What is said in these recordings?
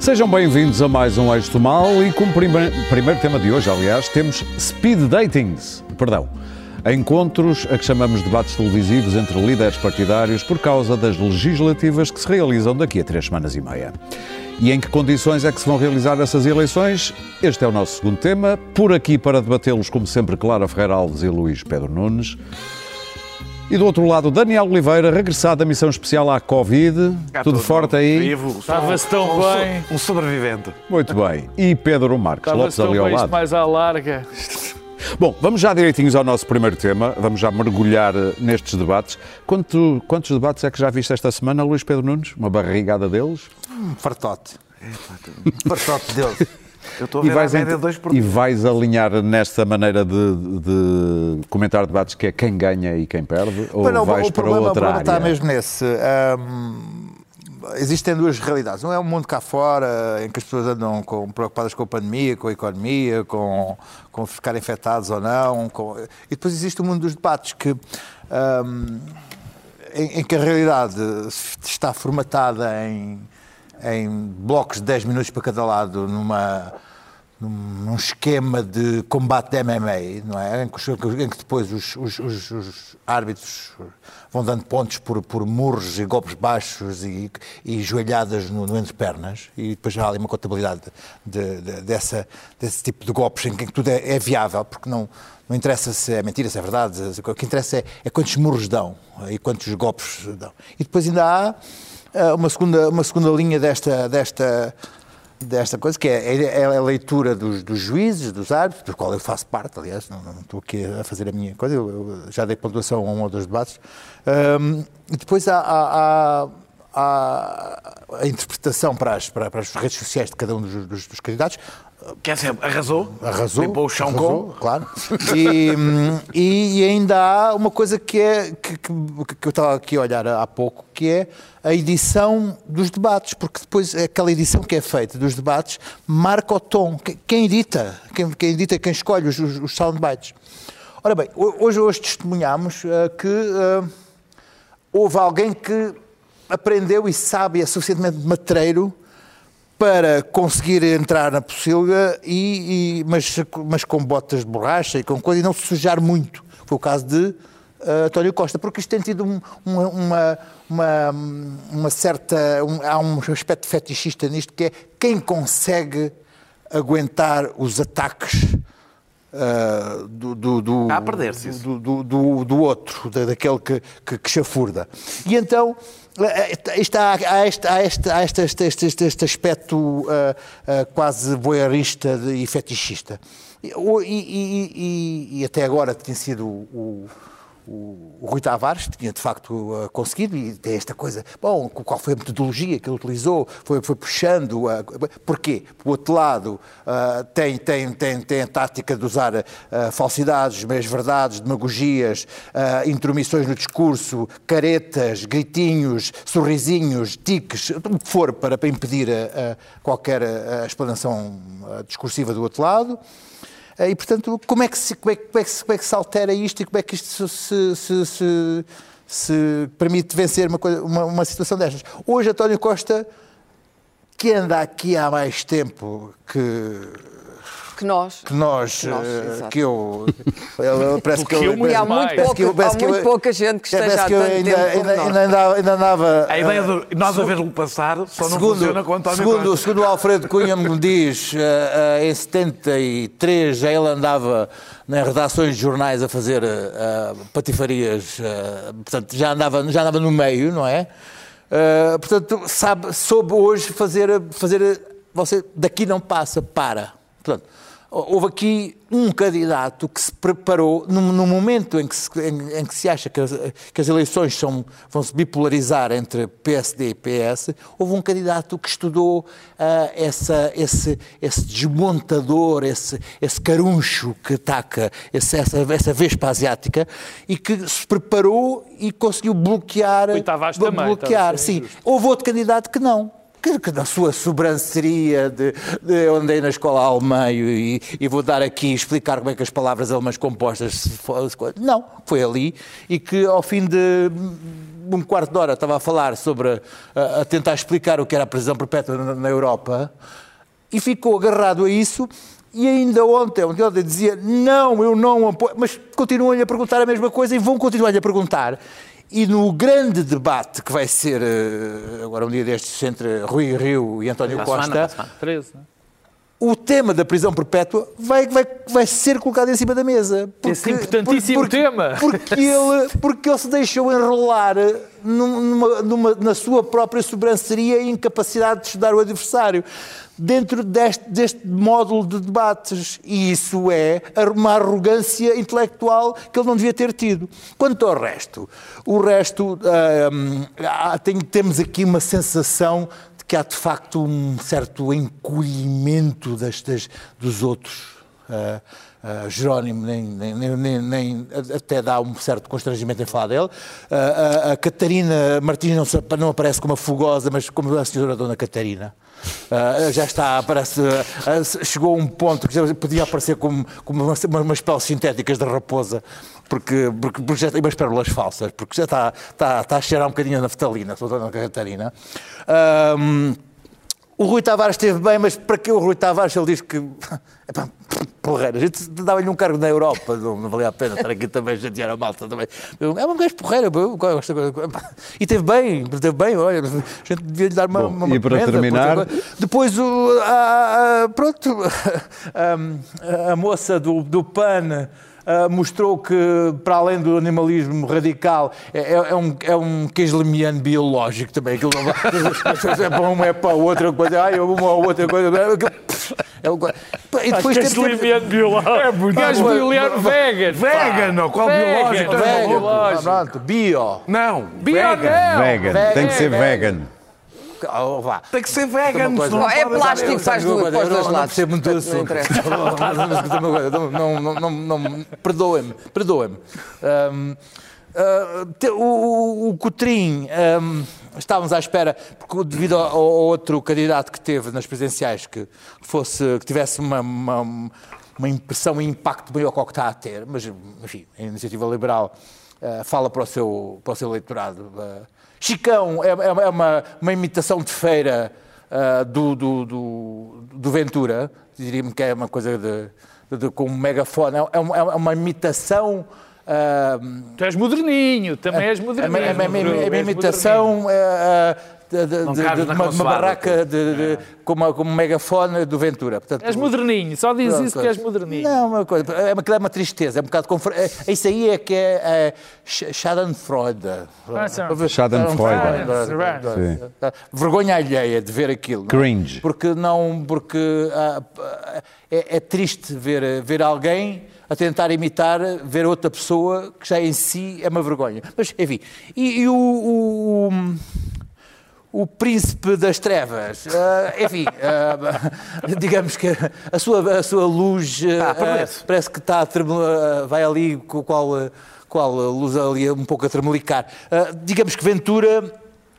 Sejam bem-vindos a mais um Eixo Mal e como prime- primeiro tema de hoje, aliás, temos speed datings, perdão, encontros a que chamamos debates televisivos entre líderes partidários por causa das legislativas que se realizam daqui a três semanas e meia. E em que condições é que se vão realizar essas eleições? Este é o nosso segundo tema. Por aqui para debatê-los, como sempre, Clara Ferreira Alves e Luís Pedro Nunes. E do outro lado, Daniel Oliveira, regressado da missão especial à Covid. Cá Tudo forte aí? Vivo, Estava-se um- tão um- bem. Um sobrevivente. Muito bem. E Pedro Marques Lopes ali ao bem isto lado. mais à larga. Bom, vamos já direitinhos ao nosso primeiro tema. Vamos já mergulhar eh, nestes debates. Quanto- quantos debates é que já viste esta semana, Luís Pedro Nunes? Uma barrigada deles? Um fartote. Um fartote deles. Eu estou a E ver vais, a média dois por e vais alinhar nesta maneira de, de comentar debates que é quem ganha e quem perde? Ou não, vais o para problema, o outra problema área? está mesmo nesse. Ahm, existem duas realidades. Um é o mundo cá fora, em que as pessoas andam com- preocupadas com a pandemia, com a economia, com, com ficar infectados ou não. com- E depois existe o mundo dos debates, que, ahm, em, em que a realidade está formatada em, em blocos de 10 minutos para cada lado, numa num esquema de combate de MMA, não é? Em que, em que depois os, os- os- os árbitros vão dando pontos por, por murros e golpes baixos e, e joelhadas no, no entre-pernas e depois há ali uma contabilidade de- de- dessa, desse tipo de golpes em que tudo é, é viável, porque não, não interessa se é mentira, se é verdade, o que interessa é, é quantos murros dão e quantos golpes dão. E depois ainda há uma segunda, uma segunda linha desta, desta, desta coisa, que é, é a leitura dos, dos juízes, dos árbitros, do qual eu faço parte, aliás, não, não estou aqui a fazer a minha coisa, eu, eu já dei pontuação a um ou dois debates. Ahm, e depois há, há- há- há a interpretação para as, para, para as redes sociais de cada um dos, dos- dos candidatos, Quer dizer, arrasou? Arrasou. Limpou o chão arrasou, com? Claro. E, e- ainda há uma coisa que é que, que- que eu estava aqui a olhar há pouco, que é a edição dos debates, porque depois aquela edição que é feita dos debates marca o tom. Quem- edita, quem, quem edita, quem escolhe os, os, soundbites. Ora bem, ho- hoje, hoje testemunhamos ah, que ah, houve alguém que aprendeu e sabe, é suficientemente matreiro para conseguir entrar na pocilga, e, e- mas, mas com botas de borracha e com coisa, e não se sujar muito. Foi o caso de eh, António Costa, porque isto tem tido um- uma, uma, uma, uma certa. um- há um aspecto fetichista nisto, que é quem consegue aguentar os ataques ah, do, do, do, do, do, do, outro, da- daquele que, que, que chafurda. E então está, há, este, há, este, há este, este, este, este- aspecto ah, ah, quase voyeurista e fetichista. E- e- e- e até agora tem sido o, o, o Rui Tavares tinha de facto ah, conseguido e tem esta coisa. Bom, qual foi a metodologia que ele utilizou? Foi, foi puxando. ah, porquê? Por outro lado, ah, tem, tem, tem, tem a tática de usar ah, falsidades, meias verdades, demagogias, ah, intromissões no discurso, caretas, gritinhos, sorrisinhos, tiques, o que for para, para impedir a- a qualquer explanação discursiva do outro lado. Eh, E, portanto, como é, que se, como, é, como, é que se, como é que se altera isto e como é que isto se, se, se- se permite vencer uma, coisa- uma, uma situação destas? Hoje, António Costa, que anda aqui há mais tempo que, que nós. que nós, Que nós, eh, exato. que eu. parece que que eu. eu E há mais. muito, parece pouca, que eu- parece há que eu- muito pouca gente que parece esteja há que eu tanto ainda, tempo ainda, ainda andava. Ainda andava A ideia eh, de nós a ver-lo passar só não segundo, funciona com António segundo, Costa. segundo o Alfredo Cunha me diz, eh, eh, em 73 já ele andava nas redações de jornais a fazer eh, eh, patifarias, eh, portanto já andava, já andava no meio, não é? Eh, portanto, sabe, soube hoje fazer, fazer você daqui não passa, para. Portanto, houve aqui um candidato que se preparou no, no momento em que se, em, em que se acha que as, que as eleições são, vão se bipolarizar entre PSD e PS, houve um candidato que estudou ah, essa, esse, esse desmontador, esse, esse caruncho que ataca esse, essa, essa vespa asiática e que se preparou e conseguiu bloquear. E Tavares também, bloquear, sim. Houve outro candidato que não. Que, que na sua sobranceria de, de eu andei na escola alemã e, e vou dar aqui explicar como é que as palavras alemãs compostas se se não, foi ali e que ao fim de um quarto de hora estava a falar sobre a, a tentar explicar o que era a prisão perpétua na, na Europa e ficou agarrado a isso e ainda ontem, ontem, ontem dizia não, eu não apoio, mas continuam-lhe a perguntar a mesma coisa e vão continuar-lhe a perguntar. E no grande debate que vai ser eh, agora um dia destes entre Rui Rio e António Para a semana, Costa, para a semana. 13, né? o tema da prisão perpétua vai, vai, vai ser colocado em cima da mesa. Esse importantíssimo tema. Porque ele, porque ele se deixou enrolar numa, numa- na sua própria sobranceria e incapacidade de estudar o adversário. Dentro deste, deste módulo de debates. E isso é uma arrogância intelectual que ele não devia ter tido. Quanto ao resto, o resto, hum, há- tem- temos aqui uma sensação de que há de facto um certo encolhimento das- dos outros. Ah, ah, Jerónimo nem, nem- nem- nem- até dá um certo constrangimento em falar dele. Ah, a, a Catarina Martins não, não aparece como a Fugosa, mas como a senhora Dona Catarina. Ah, já está, parece, ah, chegou a um ponto que podia aparecer como, como uma, uma, umas peles sintéticas de raposa, porque, porque, porque já tem umas pérolas falsas, porque já está, está, está a cheirar um bocadinho a naftalina, a Dona Catarina. O Rui Tavares esteve bem, mas para que o Rui Tavares ele diz que. Epá, porreiro, a gente dava-lhe um cargo na Europa, não, não valia a pena estar aqui também a chatear a malta também. É um gajo porreiro, eu gosto. E teve bem, teve bem, olha, a gente devia lhe dar uma. Bom, uma e para comenda, terminar- porque- Depois o. a- a- pronto, a, a moça do, do PAN. Ah, mostrou que, para além do animalismo radical, é, é- é um, é um queijo-lemiano biológico também. Aquilo não é para uma, é para a outra coisa. Ai, uma ou outra coisa. É e depois biológico. É muito vegan. Vegan, não, qual biológico? vegan. Biológico. Pronto, bio. Não, Bio vegan. não. Vegan. Tem que ser vegan. Oh, vá. Tem que ser vegan. Uma coisa- não É plástico, faz do- para os dois não- percebo muito do assunto. Não, não, não, não, não, perdoem-me, perdoem-me. Ahm, ah, te- o, o, o Cotrim, ahm, estávamos à espera, porque devido ao, ao outro candidato que teve nas presidenciais, que, fosse, que tivesse uma, uma, uma impressão e impacto maior que o que está a ter, mas, enfim, a iniciativa liberal ah, fala para o seu, para o seu eleitorado. ah, Chicão é, é uma- é uma, uma imitação de feira ah, do, do, do, do Ventura, diria-me que é uma coisa de, de- de- com um megafone, é uma, é uma imitação. ah, Tu és moderninho, também és é moderninho. uma, é uma- é uma- é uma És moderninho. imitação de, de- de- uma, uma barraca de, de- com, uma, com um megafone do Ventura. Portanto, És moderninho, só diz isso que és moderninho. Não, uma coisa, é uma, é uma tristeza, é um bocado. Confer... é- Isso aí é que é, é Sch- Schadenfreude. Ah. Schadenfreude. Vergonha alheia de ver aquilo. não é? Cringe. Porque não, porque ah, é, é triste ver, ver alguém a tentar imitar, ver outra pessoa que já em si é uma vergonha. Mas, enfim, e, e o- o, o príncipe das trevas, ah, enfim, ah, digamos que a sua, a sua luz ah, parece. parece que está ah, vai ali com qual, ah, qual a luz ali um pouco a tremelicar. Ah, digamos que Ventura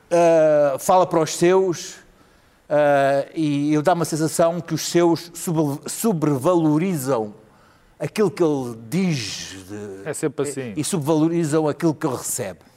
ah, fala para os seus ah, e ele dá uma sensação que os seus sobrevalorizam aquilo que ele diz de- É sempre assim. e subvalorizam aquilo que ele recebe.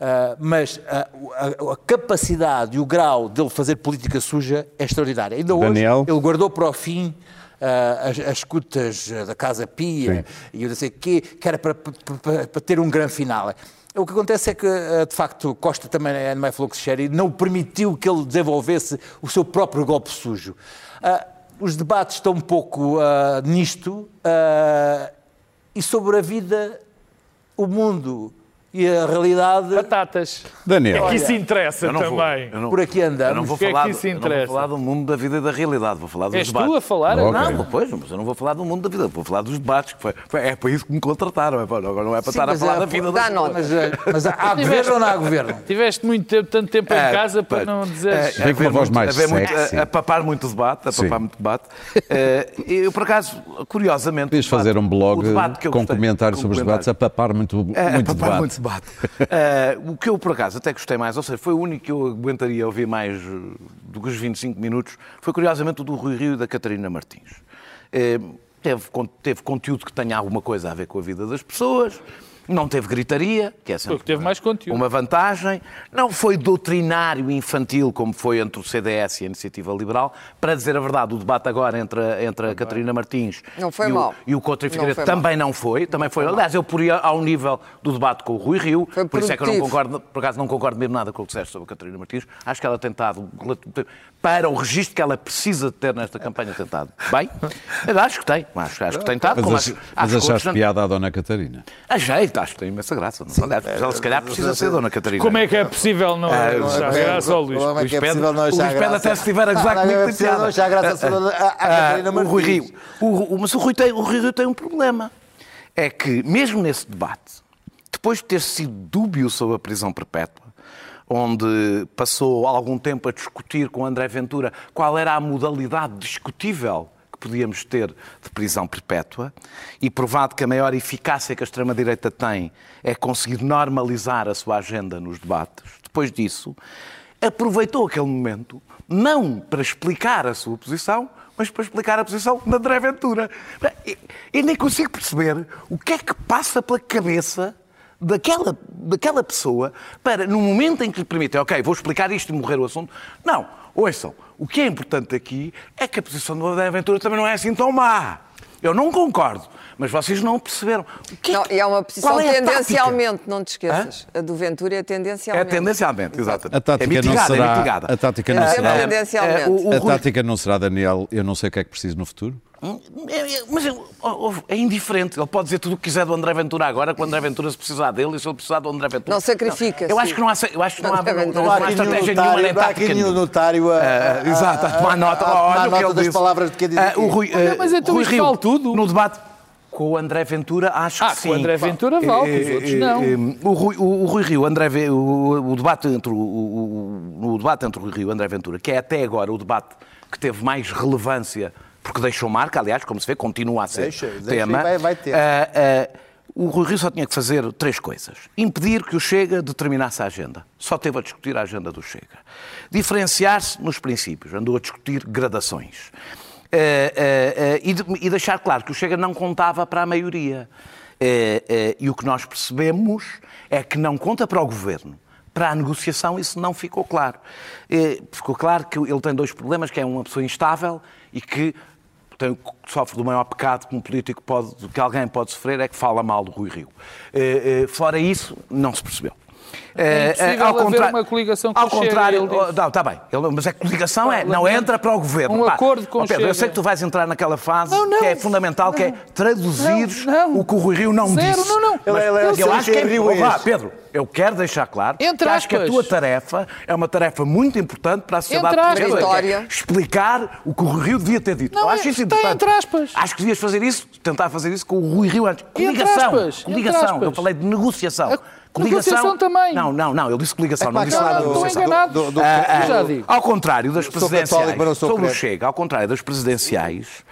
Ah, mas ah, a, a capacidade e o grau dele fazer política suja é extraordinário. Ainda hoje Daniel? ele guardou para o fim ah, as, as escutas ah, da Casa Pia e eu não sei o quê, que era para, para- para- ter um grande final. O que acontece é que, de facto, Costa também é não é fluxo e não permitiu que ele desenvolvesse o seu próprio golpe sujo. Ah, os debates estão um pouco ah, nisto e sobre a vida, o mundo e a realidade. Batatas. Daniel. É que isso interessa Eu não vou. também. Eu não- Por aqui andamos. Eu não vou que é que falar, isso eu não vou interessa? falar do mundo da vida e da realidade, vou falar dos És debates. tu a falar? Ok. Não, pois, mas eu não vou falar do mundo da vida, vou falar dos debates. Que foi, foi- é para isso que me contrataram, é para, agora não é para Sim, estar a falar é- da vida das nota. Mas, eh, mas há governo ou não há governo? Tiveste muito tempo, tanto tempo em É, casa para não dizer. É, uma haver voz mais sexy. a, a papar muito debate, a papar muito debate. Eh, eu, por acaso, curiosamente... Podias fazer um blog com comentários com sobre os debates a papar muito, É, debate. Muito debate. Eh, o que eu, por acaso, até gostei mais, ou seja, foi o único que eu aguentaria ouvir mais eh, do que os 25 minutos, foi curiosamente o do Rui Rio e da Catarina Martins. Eh, teve, teve conteúdo que tenha alguma coisa a ver com a vida das pessoas, não teve gritaria, que é sempre Porque teve mais conteúdo. uma vantagem, não foi doutrinário infantil como foi entre o CDS e a Iniciativa Liberal. Para dizer a verdade, o debate agora entre, a- entre a Catarina Martins Não foi e, o, mau. e o Couto e Não Figueiredo foi também não foi. Também foi. Aliás, eu poria ao nível do debate com o Rui Rio, Foi por isso é que eu não concordo, por acaso não concordo mesmo nada com o que disseste sobre a Catarina Martins. Acho que ela tem estado, para o registro que ela precisa de ter nesta campanha, tem estado bem. Eu acho que tem, acho, acho que tem estado. Mas, acho- mas acho que achaste outros- piada à Dona Catarina? Achei, acho que tem imensa graça. não? Aliás, ela se calhar precisa ser Dona Catarina. Como é que é possível não Ah, achar é- graça ao Luís? Como é que é possível não o achar Luís Pedro graça? até se estiver a gozar comigo, é tem piada. não achar graça à- Catarina Ah, o Rui Martins. Rio. O, o- mas o Rui, tem, o Rui Rio tem um problema. É que, mesmo nesse debate, depois de ter sido dúbio sobre a prisão perpétua, onde passou algum tempo a discutir com André Ventura qual era a modalidade discutível podíamos ter de prisão perpétua, e provado que a maior eficácia que a extrema-direita tem é conseguir normalizar a sua agenda nos debates, depois disso, aproveitou aquele momento não para explicar a sua posição, mas para explicar a posição de André Ventura. Eu nem consigo perceber o que é que passa pela cabeça daquela, daquela pessoa para, no momento em que lhe permitem, ok, vou explicar isto e morrer o assunto. Não, ouçam, o que é importante aqui é que a posição do André Ventura também não é assim tão má. Eu não concordo, mas vocês não perceberam. O que Não, que- e é uma posição é tendencialmente, não te esqueças. A do Ventura é É tendencialmente. tendencialmente, exatamente. A tática é mitigada, não será- é mitigada. a tática não É será- tendencialmente. o- o a Rui- tática não será, Daniel, eu não sei o que é que preciso no futuro? É, é, Mas é, ó, ó, é indiferente. Ele pode dizer tudo o que quiser do André Ventura agora, quando o André Ventura se precisar dele e se ele precisar do André Ventura. Não sacrifica, Eu acho que não há, eu acho que não há, não, não Não há aqui estratégia nenhuma notário, nem tática aqui nenhum nenhuma. notário a, Ah, exato, a tomar nota. a- a Olha que nota ele das disse. palavras de quem diz Ah, aqui. o Rui, Olha, ah, mas então Rui isto Rio, vale tudo. No debate com o André Ventura, acho Ah, que sim. com o André Ventura vale, com os Eh, outros eh, não. eh, O Rui, o, o Rui Rio, André, o, o debate entre o, o- o- o debate entre o Rui Rio e o André Ventura, que é até agora o debate que teve mais relevância, porque deixou marca, aliás, como se vê, continua a ser Deixa, deixa tema. e vai- vai ter. Ah, ah, o Rui Rio só tinha que fazer três coisas. Impedir que o Chega determinasse a agenda. Só teve a discutir a agenda do Chega. Diferenciar-se nos princípios. Andou a discutir gradações. Ah, e, de- e deixar claro que o Chega não contava para a maioria. E o que nós percebemos é que não conta para o governo. Para a negociação isso não ficou claro. Eh, Ficou claro que ele tem dois problemas, que é uma pessoa instável e que tem, sofre do maior pecado que um político pode, que alguém pode sofrer, é que fala mal do Rui Rio. Eh, eh, fora isso, não se percebeu. É impossível haver uma coligação com ao o Chega, contrário, ele disse. Não, está bem. Ele- mas a coligação é, não entra para o governo. Um acordo com ó o Pedro, Eu Chega. sei que tu vais entrar naquela fase Não, não. que é fundamental, que é traduzir Não, não. o que o Rui Rio não Zero, disse. não, não. Mas Ele- ele- eu ele acho que é, Rio oh, é esse. Pedro, eu quero deixar claro Entre que acho que a tua tarefa é uma tarefa muito importante para a sociedade portuguesa. que é. Explicar o que o Rui Rio devia ter dito. Não, eu acho é- isso importante. entre aspas. Acho que devias fazer isso, tentar fazer isso com o Rui Rio antes. Entre Coligação. aspas, Coligação. entre aspas. Eu falei de negociação. Negociação também. Não, não, não. Ele disse coligação, não pá, disse não, nada não, Estão negociação. enganados. do- do- Ah, ah, Eu já digo. Ao contrário das Sou presidenciais, católico, mas não sou sobre o crente. Chega, ao contrário das presidenciais,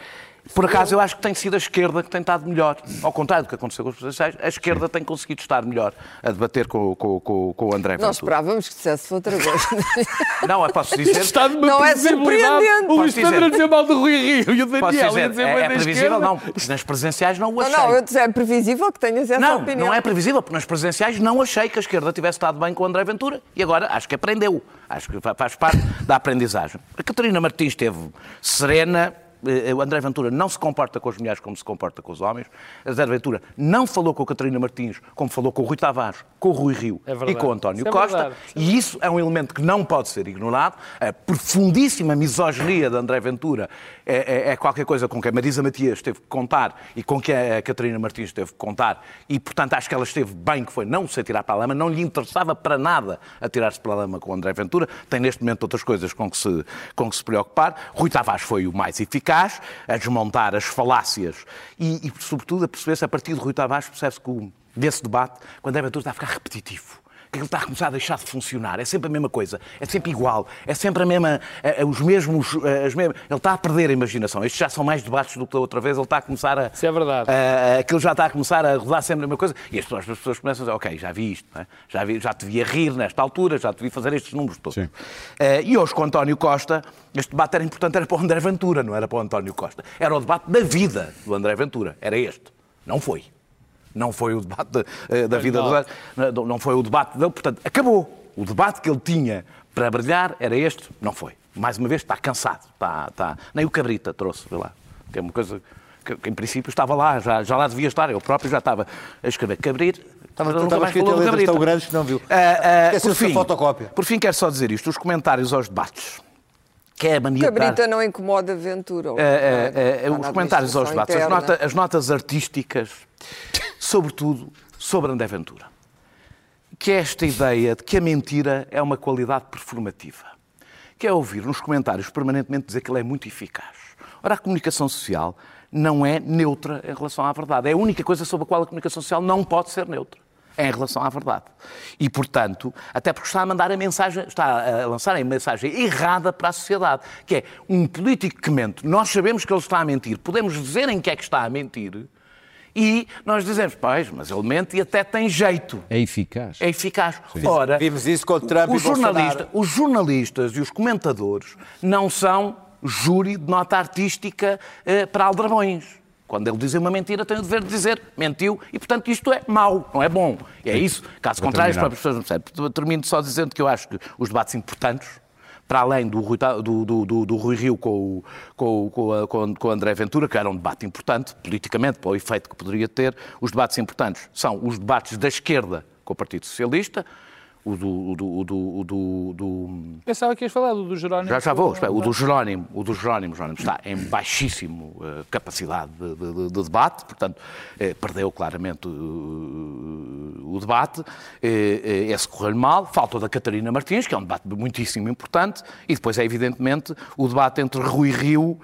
por acaso eu acho que tem sido a esquerda que tem estado melhor. Ao contrário do que aconteceu com as presidenciais, a esquerda tem conseguido estar melhor a debater com, com, com, com o André Nós Ventura. esperávamos que dissesse outra coisa. Não, eu posso dizer... Está Não é surpreendente. O Luís Posso dizer. Pedro a dizer mal do Rui Rio e o Posso Daniel dizer, a dizer é, é previsível? Não, nas presidenciais não o não, achei. não, eu disse, é previsível que tenhas essa Não, opinião. não é previsível, porque nas presidenciais não achei que a esquerda tivesse estado bem com o André Ventura e agora acho que aprendeu. Acho que fa- faz parte da aprendizagem. A Catarina Martins esteve serena. Eh, O André Ventura não se comporta com as mulheres como se comporta com os homens. O André Ventura não falou com a Catarina Martins como falou com o Rui Tavares, com o Rui Rio É e com o António Isso é Costa. verdade. E isso é um elemento que não pode ser ignorado. A profundíssima misoginia de André Ventura é, é- é qualquer coisa com que a Marisa Matias teve que contar e com que a Catarina Martins teve que contar. E, portanto, acho que ela esteve bem, que foi não se atirar para a lama, não lhe interessava para nada atirar-se para a lama com o André Ventura. Tem, neste momento, outras coisas com que se, com que se preocupar. Rui Tavares foi o mais eficaz a desmontar as falácias e, e sobretudo, a perceber-se, a partir de Rui Tavares, percebe-se que o- desse debate, quando André Ventura está a ficar repetitivo que ele está a começar a deixar de funcionar. É sempre a mesma coisa, é sempre igual, é sempre a mesma, é, é, os mesmos, é, as mesmas. Ele está a perder a imaginação. Estes já são mais debates do que da outra vez. Ele está a começar a. Isso é verdade. A, aquilo já está a começar a rodar sempre a mesma coisa. E as pessoas, as pessoas começam a dizer: Ok, já vi isto, é? já, vi, já te vi a rir nesta altura, já te vi fazer estes números todos. Uh, e hoje com António Costa, este debate era importante, era para o André Ventura, não era para o António Costa. Era o debate da vida do André Ventura. Era este. Não foi. Não foi o debate de, eh, da vida do não foi o debate dele, portanto, acabou. O debate que ele tinha para brilhar era este, não foi. Mais uma vez está cansado, está, está... nem o Cabrita trouxe, vê lá, que é uma coisa que, que, em princípio estava lá, já, já lá devia estar, eu próprio já estava a escrever Cabrir. Estava, estava escrito letras tão grandes que não viu. Uh, uh, por, fim, fotocópia. por fim, quero só dizer isto, os comentários aos debates que é a mania Cabrita dar... não incomoda Ventura. É, é, é, os comentários aos debates, as, nota, as, notas artísticas, sobretudo sobre André Ventura. Que é esta ideia de que a mentira é uma qualidade performativa. Que é ouvir nos comentários permanentemente dizer que ele é muito eficaz. Ora, a comunicação social não é neutra em relação à verdade. É a única coisa sobre a qual a comunicação social não pode ser neutra em relação à verdade. E, portanto, até porque está a mandar a mensagem, está a lançar a mensagem errada para a sociedade, que é um político que mente, nós sabemos que ele está a mentir, podemos dizer em que é que está a mentir, e nós dizemos, pois, mas ele mente e até tem jeito. É eficaz. É eficaz. Sim. Ora, vimos isso com Trump os, e jornalista, os jornalistas e os comentadores não são júri de nota artística eh, para aldrabões. Quando ele diz uma mentira, tem o dever de dizer mentiu e, portanto, isto é mau, não é bom. E é isso. Caso contrário, as próprias pessoas não percebem. Termino só dizendo que eu acho que os debates importantes, para além do Rui, do, do, do, Rui Rio com o, com, com, com, André Ventura, que era um debate importante, politicamente, para o efeito que poderia ter, os debates importantes são os debates da esquerda com o Partido Socialista, o do, o do, o do, do, Pensava que ias falar do, do Jerónimo. Já, já vou. Espera, o do Jerónimo, o do Jerónimo, Jerónimo está em baixíssimo uh, capacidade de, de, de, debate, portanto, uh, perdeu claramente uh, o debate. esse correu-lhe mal. Falta o da Catarina Martins, que é um debate muitíssimo importante. E depois é, evidentemente, o debate entre Rui Rio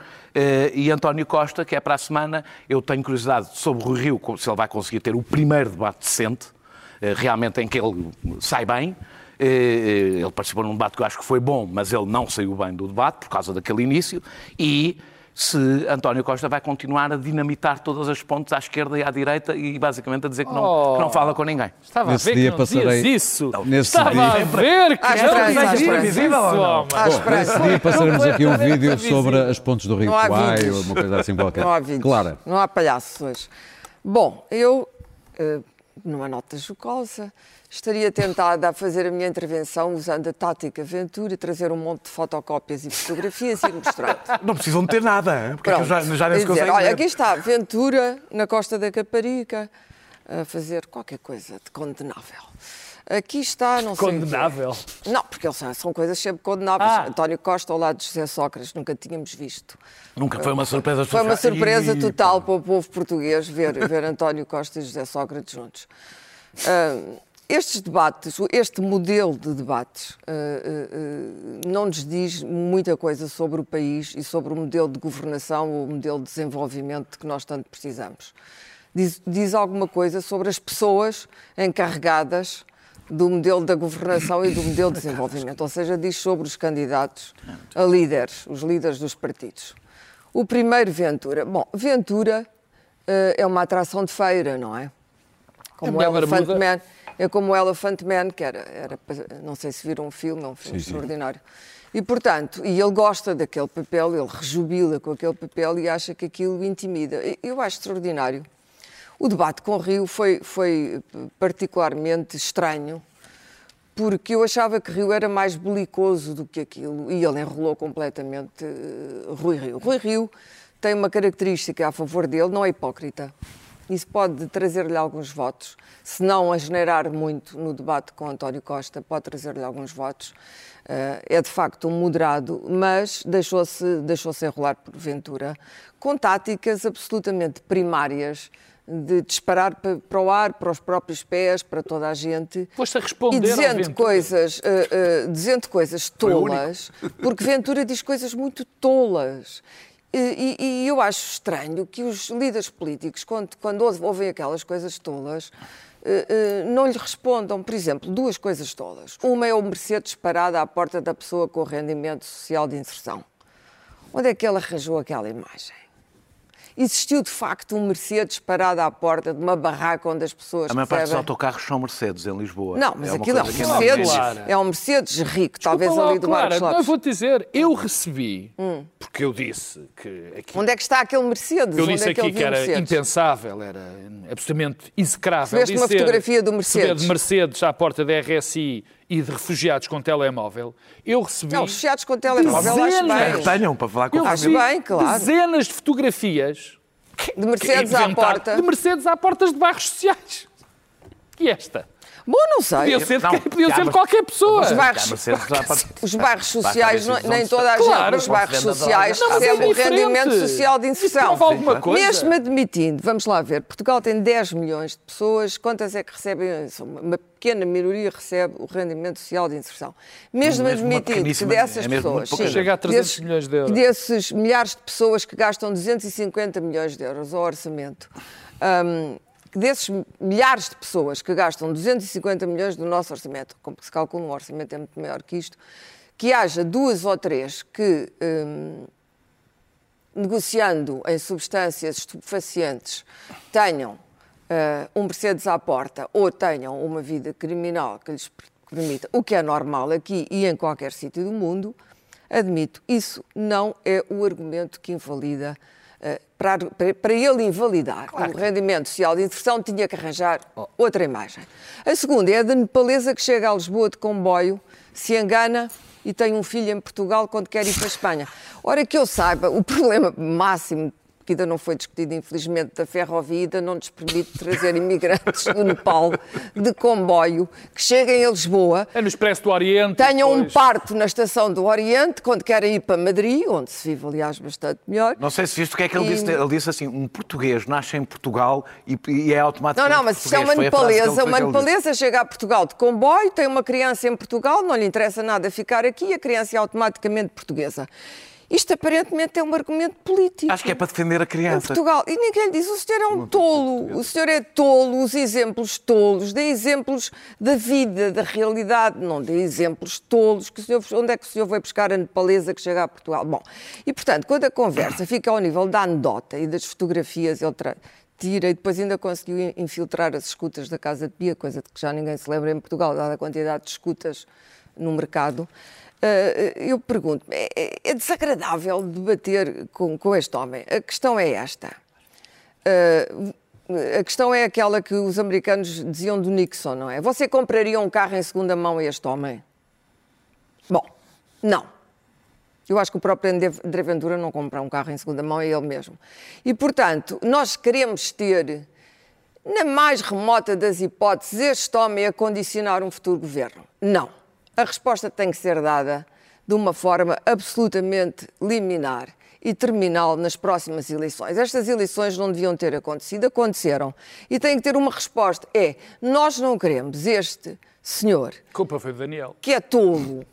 e António Costa, que é para a semana. Eu tenho curiosidade sobre Rui Rio, se ele vai conseguir ter o primeiro debate decente eh, realmente em que ele sai bem. Eh, eh, ele participou num debate que eu acho que foi bom, mas ele não saiu bem do debate por causa daquele início. E se António Costa vai continuar a dinamitar todas as pontes à esquerda e à direita e basicamente a dizer que não, oh, que não fala com ninguém. Estava nesse a ver dia que passarei... isso. Nesse Estava dia... a ver que não previsível Bom, nesse dia passaremos aqui um vídeo sobre as pontes do Rio Quai ou uma coisa assim qualquer. Não há vídeos. Claro. Não há palhaços hoje. Bom, eu... Uh, numa nota jocosa, estaria tentada a fazer a minha intervenção usando a tática Ventura, trazer um monte de fotocópias e fotografias e mostrar. Não precisam ter nada, porque é já, já nem se consegue Olha, aqui está, Ventura na costa da Caparica, a fazer qualquer coisa de condenável. Aqui está, não sei. Condenável? Não, porque eles são coisas sempre condenáveis. Ah. António Costa ao lado de José Sócrates, nunca tínhamos visto. Nunca foi uma surpresa Foi uma surpresa total para o povo português ver, ver António Costa e José Sócrates juntos. Uh, estes debates, este modelo de debates, uh, uh, não nos diz muita coisa sobre o país e sobre o modelo de governação ou o modelo de desenvolvimento que nós tanto precisamos. Diz, diz alguma coisa sobre as pessoas encarregadas do modelo da governação e do modelo de desenvolvimento, ou seja, diz sobre os candidatos a líderes, os líderes dos partidos. O primeiro, Ventura. Bom, Ventura uh, é uma atração de feira, não é? Como é o Elephant Man. É como o Elephant Man, que era, era, não sei se viram um filme, é um filme sim, extraordinário. Sim. E, portanto, e ele gosta daquele papel, ele rejubila com aquele papel e acha que aquilo intimida. Eu acho extraordinário o debate com o Rio foi, foi particularmente estranho, porque eu achava que Rio era mais belicoso do que aquilo, e ele enrolou completamente uh, Rui Rio. Rui Rio tem uma característica a favor dele, não é hipócrita. Isso pode trazer-lhe alguns votos, se não a generar muito no debate com António Costa, pode trazer-lhe alguns votos. Uh, é de facto um moderado, mas deixou-se deixou enrolar por Ventura, com táticas absolutamente primárias de disparar para o ar, para os próprios pés, para toda a gente. Foste a responder e dizendo coisas, uh, uh, dizendo coisas tolas, porque Ventura diz coisas muito tolas. E, e, e, eu acho estranho que os líderes políticos, quando, quando ouvem aquelas coisas tolas, uh, não lhe respondam, por exemplo, duas coisas tolas. Uma é o Mercedes parado à porta da pessoa com rendimento social de inserção. Onde é que ele arranjou aquela imagem? Existiu de facto um Mercedes parado à porta de uma barraca onde as pessoas. A maior parte dos autocarros são Mercedes em Lisboa. Não, mas é aquilo é um Mercedes, é um Mercedes rico, talvez lá, ali do Marcos Lopes. Não, eu vou te dizer, eu recebi, hum. porque eu disse que aqui. Onde é que está aquele Mercedes? Eu disse é aqui que, era Mercedes? impensável, era absolutamente execrável. Veste uma fotografia do Mercedes. de Mercedes à porta da RSI e de refugiados com telemóvel, eu recebi. Não, refugiados com telemóvel, dezenas, acho bem. tenham para falar com eu Acho bem, claro. Dezenas de fotografias de Mercedes à porta. De Mercedes à portas de bairros sociais. E esta? Bom, não sei. Podia ser, de, não, podia ser de qualquer pessoa. Os bairros, os bairros sociais, não, nem toda a gente nos bairros sociais recebe o rendimento social de inserção. alguma coisa. Mesmo admitindo, vamos lá ver, Portugal tem 10 milhões de pessoas, quantas é que recebem? Uma pequena minoria recebe o rendimento social de inserção. Mesmo, mesmo admitindo que dessas é pessoas. Sim, chega a 300 desses, milhões de euros. Desses milhares de pessoas que gastam 250 milhões de euros ao orçamento. Um, desses milhares de pessoas que gastam 250 milhões do nosso orçamento, como se calcula um orçamento é muito maior que isto, que haja duas ou três que, hum, negociando em substâncias estupefacientes, tenham uh, um Mercedes à porta ou tenham uma vida criminal que lhes permita, o que é normal aqui e em qualquer sítio do mundo, admito, isso não é o argumento que invalida para, para, ele invalidar claro. o rendimento social de inserção, tinha que arranjar oh. outra imagem. A segunda é a de nepalesa que chega a Lisboa de comboio, se engana e tem um filho em Portugal quando quer ir para a Espanha. Ora, que eu saiba, o problema máximo que ainda não foi discutido, infelizmente, da ferrovia, ainda não nos permite trazer imigrantes do Nepal de comboio que cheguem a Lisboa. É no Expresso do Oriente. Tenham depois... um parto na estação do Oriente, quando querem ir para Madrid, onde se vive, aliás, bastante melhor. Não sei se viste o que é que ele e... disse. Ele disse assim: um português nasce em Portugal e, e é automaticamente. Não, não, mas se é uma nepalesa. Uma nepalesa chega a Portugal de comboio, tem uma criança em Portugal, não lhe interessa nada ficar aqui, a criança é automaticamente portuguesa. Isto aparentemente é um argumento político. Acho que é para defender a criança. Em Portugal. E ninguém lhe diz, o senhor é um tolo, o senhor é tolo, os exemplos tolos, dê exemplos da vida, da realidade, não dê exemplos tolos, que o senhor, onde é que o senhor vai buscar a nepalesa que chega a Portugal? Bom, e portanto, quando a conversa fica ao nível da anedota e das fotografias, ele tira e depois ainda conseguiu infiltrar as escutas da Casa de Pia, coisa de que já ninguém se lembra em Portugal, dada a quantidade de escutas no mercado. Uh, eu pergunto, é, é, é, desagradável debater com, com este homem. A questão é esta. Uh, a questão é aquela que os americanos diziam do Nixon, não é? Você compraria um carro em segunda mão a este homem? Bom, não. Eu acho que o próprio André Ventura não compra um carro em segunda mão, é ele mesmo. E, portanto, nós queremos ter, na mais remota das hipóteses, este homem a condicionar um futuro governo. Não a resposta tem que ser dada de uma forma absolutamente liminar e terminal nas próximas eleições. Estas eleições não deviam ter acontecido, aconteceram. E tem que ter uma resposta. É, nós não queremos este senhor... culpa foi do Daniel. Que é tolo,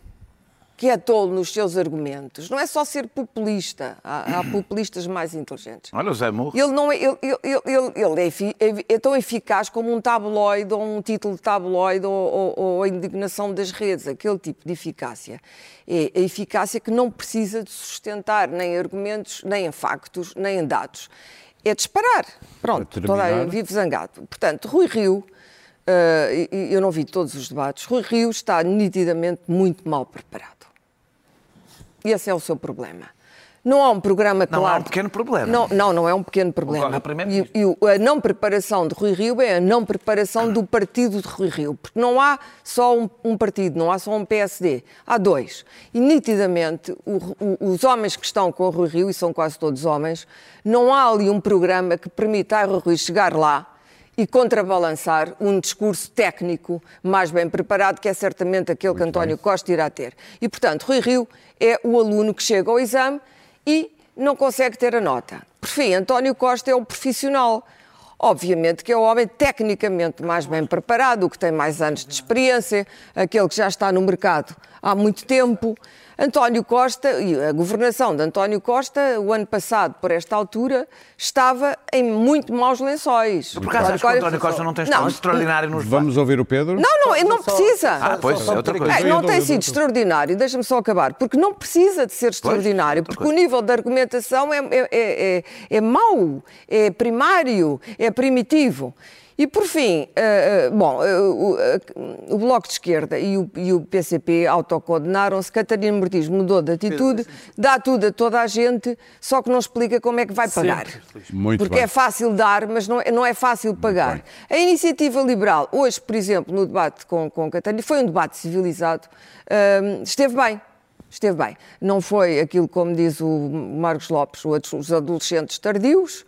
que é tolo nos seus argumentos. Não é só ser populista. Há, há populistas mais inteligentes. Olha o Zé Morro. Ele, não é, ele, ele, ele, ele é, é, é, tão eficaz como um tabloide ou um título de tabloide ou, ou, ou, a indignação das redes. Aquele tipo de eficácia. É a eficácia que não precisa de sustentar nem argumentos, nem em factos, nem em dados. É disparar. Pronto, toda, vive zangado. Portanto, Rui Rio... Uh, eu não vi todos os debates. Rui Rio está nitidamente muito mal preparado. Esse é o seu problema. Não há um programa claro. Não há um pequeno problema. Não, não, não é um pequeno problema. E, e, a não preparação de Rui Rio é a não preparação do partido de Rui Rio. Porque não há só um, um partido, não há só um PSD. Há dois. E nitidamente, o, o, os homens que estão com o Rui Rio, e são quase todos homens, não há ali um programa que permita a Rui Rio chegar lá e contrabalançar um discurso técnico mais bem preparado, que é certamente aquele Muito que António bem. Costa irá ter. E, portanto, Rui Rio é o aluno que chega ao exame e não consegue ter a nota. Por fim, António Costa é o profissional. Obviamente que é o homem tecnicamente mais bem preparado, o que tem mais anos de experiência, aquele que já está no mercado há muito tempo. António Costa, e a governação de António Costa, o ano passado, por esta altura, estava em muito maus lençóis. Por acaso, que o António Costa não tem estado extraordinário nos Vamos ouvir o Pedro? Não, não, ele não precisa. Ah, pois, é outra coisa. É, não tem sido extraordinário, deixa-me só acabar, porque não precisa de ser extraordinário, porque o nível de argumentação é, é, é, é mau, é primário, é primitivo. E por fim, uh, uh, bom, uh, o Bloco de Esquerda e o, e o PCP autocondenaram-se. Catarina Martins mudou de atitude, dá tudo a toda a gente, só que não explica como é que vai pagar. Muito Porque bem. é fácil dar, mas não é, não é fácil pagar. A iniciativa liberal, hoje, por exemplo, no debate com, com Catarina, foi um debate civilizado, esteve bem. Esteve bem. Não foi aquilo, como diz o Marcos Lopes, os adolescentes tardios,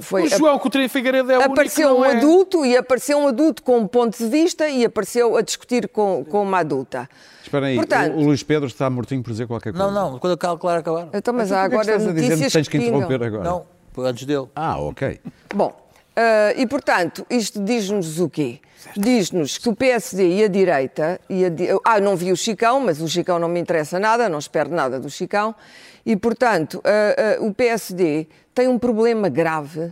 foi, o João Coutinho Figueiredo é o Apareceu único um é... adulto e apareceu um adulto com um ponto de vista e apareceu a discutir com, com uma adulta. Espera aí, Portanto, o, o Luís Pedro está mortinho por dizer qualquer coisa. Não, não, quando eu claro acabar. Então, mas Então, há porquê é que agora estás a dizer-me notícias que tens que pingam. interromper agora? Não, foi antes dele. Ah, ok. Bom, eh, e portanto, isto diz-nos o quê? Diz-nos que o PSD e a direita, e a di- ah, não vi o Chicão, mas o Chicão não me interessa nada, não espero nada do Chicão, e portanto, eh, eh, o PSD tem um problema grave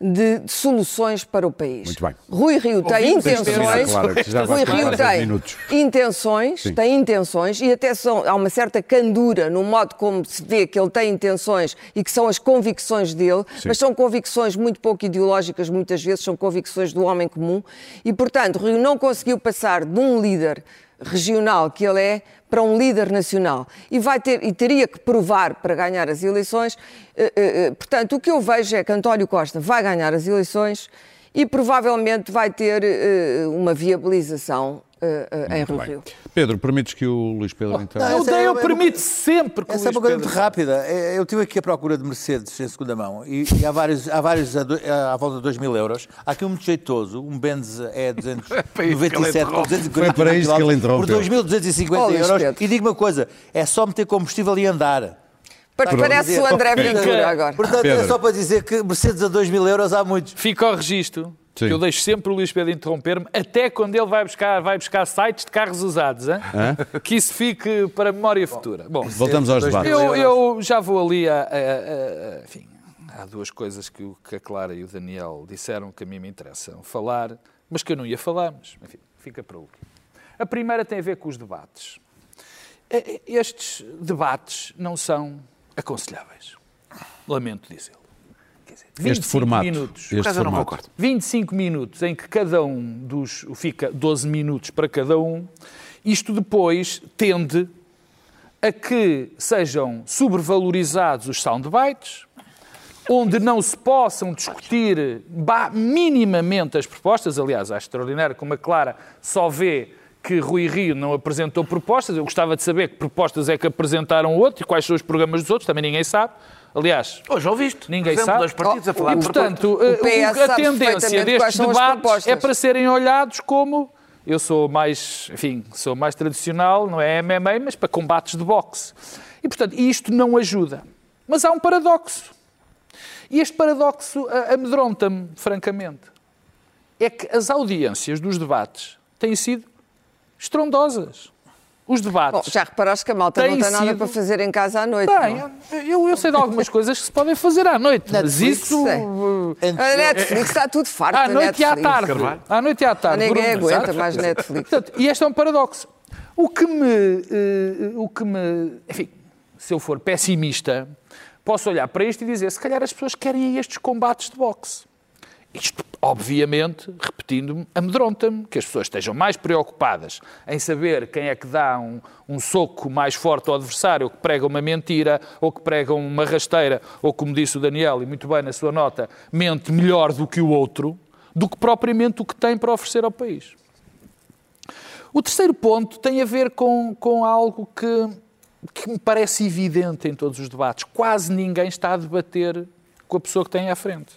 de, de soluções para o país. Muito bem. Rui Rio tem intenções. Rui Rio tem minutos. intenções, Sim. tem intenções e até são, há uma certa candura no modo como se vê que ele tem intenções e que são as convicções dele, Sim. mas são convicções muito pouco ideológicas, muitas vezes são convicções do homem comum e, portanto, Rio não conseguiu passar de um líder regional que ele é para um líder nacional e vai ter e teria que provar para ganhar as eleições. Eh, eh, eh, Portanto, o que eu vejo é que António Costa vai ganhar as eleições e provavelmente vai ter uma viabilização eh, em Rio. Pedro, permites que o Luís Pedro então. não, O Essa é- Dale é- permite sempre que o Essa é uma coisa Pedro- muito rápida. É, Eu estive aqui à procura de Mercedes em segunda mão e, e há vários, há vários a, do- à volta de 2 mil euros. Há aqui um muito jeitoso, um Benz é para isso que 297 ele com 240 Foi para isto que ele interrompeu. Por 2.250 Oh, euros. Pedro. E digo uma coisa, é só meter combustível e andar. Pa- Parece o André. Ventura agora. Portanto, Pedro. é só para dizer que Mercedes a 2 mil euros há muitos. Fica ao registro. Sim. Que eu deixo sempre o Luís Pedro interromper-me, até quando ele vai buscar, vai buscar sites de carros usados. hein? Que isso fique para a memória futura. Bom, Voltamos aos debates. eu, eu já vou ali a, a- a- a- Enfim, há duas coisas que, o- que a Clara e o Daniel disseram que a mim me interessam falar, mas que eu não ia falar, mas enfim, fica para o último. A primeira tem a ver com os debates. Estes debates não são aconselháveis. Lamento dizê-lo. Este 25 formato. minutos. Este acaso eu não formato. concordo. 25 minutos em que cada um dos. fica 12 minutos para cada um, isto depois tende a que sejam sobrevalorizados os soundbites, onde não se possam discutir minimamente as propostas. Aliás, acho extraordinário como a Clara só vê que Rui Rio não apresentou propostas. Eu gostava de saber que propostas é que apresentaram outros e quais são os programas dos outros, também ninguém sabe. Aliás, Hoje ouviste. Ninguém exemplo, sabe. dois partidos a falar e, de portanto, O eh, o- a tendência destes debates é para serem olhados como eu sou mais, enfim, sou mais tradicional, não é MMA, mas para combates de boxe. E, portanto, isto não ajuda. Mas há um paradoxo. E este paradoxo ah, amedronta-me, francamente. É que as audiências dos debates têm sido estrondosas. Os Bom, debates. já reparaste que a malta não tem nada sido- para fazer em casa à noite. não é? Bem, eu, eu sei de algumas coisas que se podem fazer à noite, mas Netflix, isso. sei. eh, A Netflix está tudo farto. À noite e à tarde. À noite e à tarde. Ninguém Bruno, aguenta sabes? mais Netflix. Portanto, e este é um paradoxo. O que me. eh, o que me. Enfim, se eu for pessimista, posso olhar para isto e dizer: se calhar as pessoas querem estes combates de boxe. Isto, obviamente, repetindo-me, amedronta-me que as pessoas estejam mais preocupadas em saber quem é que dá um, um soco mais forte ao adversário, ou que prega uma mentira, ou que prega uma rasteira, ou como disse o Daniel, e muito bem na sua nota, mente melhor do que o outro, do que propriamente o que tem para oferecer ao país. O terceiro ponto tem a ver com, com algo que, que me parece evidente em todos os debates. Quase ninguém está a debater com a pessoa que tem à frente.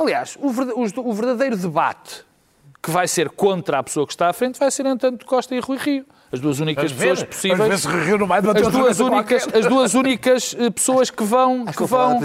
Aliás, o verdadeiro debate que vai ser contra a pessoa que está à frente vai ser entre António Costa e Rui Rio. As duas únicas ver. pessoas possíveis. se Rio não vai debater As duas, únicas, as duas únicas eh, pessoas que vão, que vão,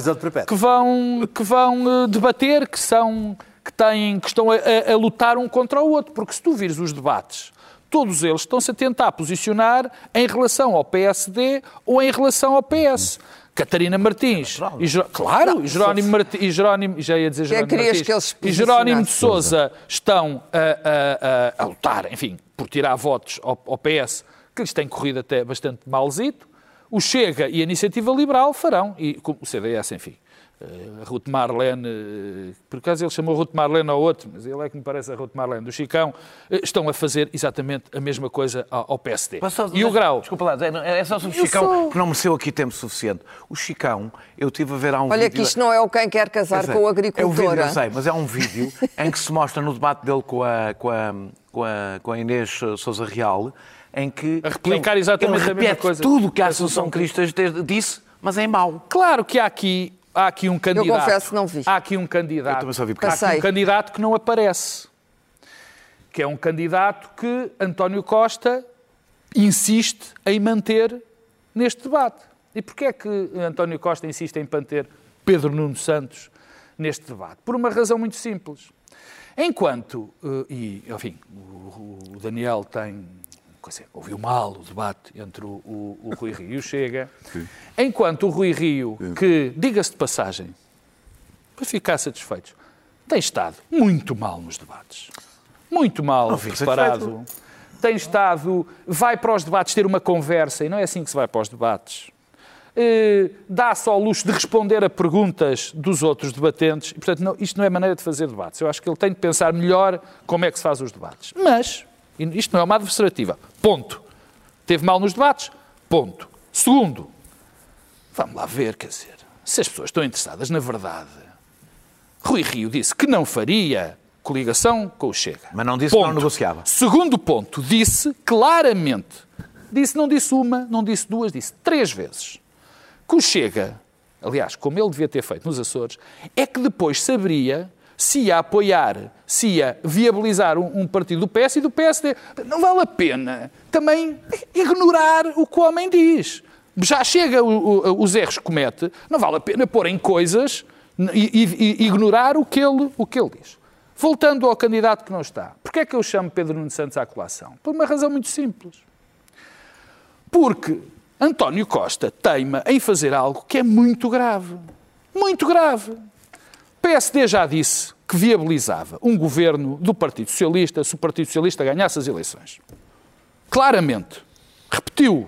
que vão, que vão eh, debater, que, são, que, têm, que estão a, a- a lutar um contra o outro. Porque se tu vires os debates, todos eles estão-se a tentar posicionar em relação ao PSD ou em relação ao PS. Catarina Martins, e Jer- claro, e Jerónimo Martins, e Jerónimo, já ia dizer Que é Jerónimo Martins, que eles se e Jerónimo de? Sousa estão a, a- a- a lutar, enfim, por tirar votos ao, ao PS, que lhes tem corrido até bastante malzito. O Chega e a Iniciativa Liberal farão, e o CDS, enfim. A Ruth Marlene, eh, por acaso ele chamou Ruth Marlene ao outro, mas ele é que me parece a Ruth Marlene do Chicão, eh, estão a fazer exatamente a mesma coisa ao ao PSD. Só- E o grau? Desculpa lá, é é só sobre o Chicão sou- que não mereceu aqui tempo suficiente. O Chicão, eu estive a ver há um Olha vídeo... que isto não é o quem quer casar é. com o É um vídeo, agricultor. eu sei, mas é um vídeo em que se mostra no debate dele com a, com a, com a, com a Inês Souza Real, em que A replicar ele- exatamente ele a mesma coisa. tudo o que a Associação Cristas disse, mas em mau. Claro que há aqui, há aqui um candidato. confesso que não vi. Há aqui um Eu candidato. também só vi há porque- aqui Passei. um candidato que não aparece. Que é um candidato que António Costa insiste em manter neste debate. E porquê é que António Costa insiste em manter Pedro Nuno Santos neste debate? Por uma razão muito simples. Enquanto, eh, e enfim, o, o Daniel tem, dizer, ouviu mal o debate entre o, o- o Rui Rio e o Chega, enquanto o Rui Rio, que, diga-se de passagem, para ficar satisfeitos, tem estado muito mal nos debates. Muito mal preparado. Tem estado, vai para os debates ter uma conversa, e não é assim que se vai para os debates. Eh, dá-se ao luxo de responder a perguntas dos outros debatentes. E, portanto, não- isto não é maneira de fazer debates. Eu acho que ele tem de pensar melhor como é que se faz os debates. Mas, isto não é uma adversativa. Ponto. Teve mal nos debates? Ponto. Segundo, vamos lá ver, quer dizer, se as pessoas estão interessadas na verdade. Rui Rio disse que não faria coligação com o Chega. Mas não disse que não negociava. Segundo ponto, disse claramente, disse, não disse uma, não disse duas, disse três vezes, que o Chega, aliás, como ele devia ter feito nos Açores, é que depois saberia se ia apoiar, se ia viabilizar um, um partido do PS e do PSD. Não vale a pena também ignorar o que o homem diz. Já chega o- o- os erros que comete, não vale a pena pôr em coisas e, e- e ignorar o que, ele, o que ele diz. Voltando ao candidato que não está, porquê é que eu chamo Pedro Nuno Santos à colação? Por uma razão muito simples. Porque António Costa teima em fazer algo que é muito grave. Muito grave. O PSD já disse que viabilizava um governo do Partido Socialista se o Partido Socialista ganhasse as eleições. Claramente. Repetiu.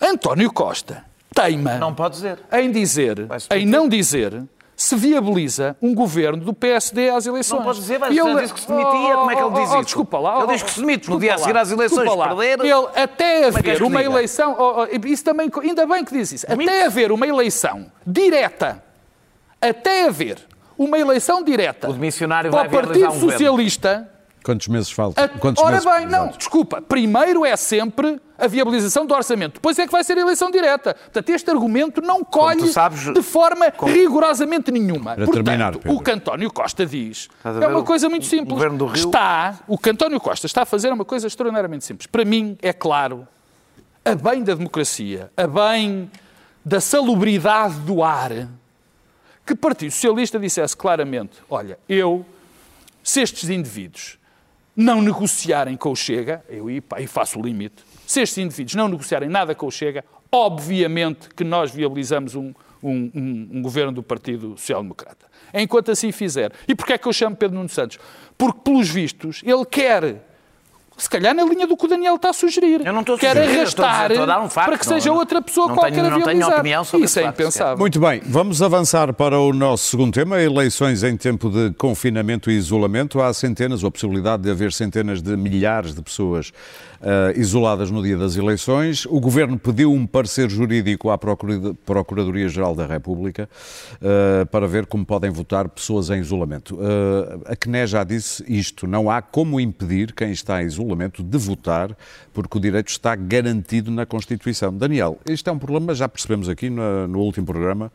António Costa teima Não pode dizer. em dizer, em não dizer, se viabiliza um governo do PSD às eleições. Não pode dizer, mas ele disse que se demitia, como é que ele diz oh, oh, isso? Desculpa lá. Ele oh, diz que se demite, no dia a seguir às eleições, perder. Ele, até é que haver que uma eleição, oh, oh, isso também, ainda bem que diz isso, até haver uma eleição direta, até haver uma eleição direta O demissionário para vai o Partido um governo. Socialista, Quantos meses faltam? a- Quantos Ora meses? bem, não, desculpa. Primeiro é sempre a viabilização do orçamento. Depois é que vai ser a eleição direta. Portanto, este argumento não colhe sabes, de forma rigorosamente nenhuma. Para Portanto, terminar, Pedro. o que António Costa diz é uma coisa muito O simples. governo do Rio- Está, o que António Costa está a fazer é uma coisa extraordinariamente simples. Para mim, é claro, a bem da democracia, a bem da salubridade do ar, que Partido Socialista dissesse claramente: olha, eu, se estes indivíduos não negociarem com o Chega, eu aí faço o limite, se estes indivíduos não negociarem nada com o Chega, obviamente que nós viabilizamos um, um- um- um governo do Partido Social Democrata. Enquanto assim fizer. E porquê é que eu chamo Pedro Nuno Santos? Porque, pelos vistos, ele quer, se calhar na linha do que o Daniel está a sugerir, Eu não estou a quer sugerir, eu estou a dizer- arrastar estou a dar um facto, para que não- seja não- outra pessoa não qualquer tenho- a não tenho opinião sobre Isso é impensável. Muito bem, vamos avançar para o nosso segundo tema, eleições em tempo de confinamento e isolamento. Há centenas, ou a possibilidade de haver centenas de milhares de pessoas ah, isoladas no dia das eleições. O Governo pediu um parecer jurídico à Procura- Procuradoria-Geral da República ah, para ver como podem votar pessoas em isolamento. Ah, a CNE já disse isto, não há como impedir quem está em isolamento de votar, porque o direito está garantido na Constituição. Daniel, isto é um problema, já percebemos aqui no, no último programa,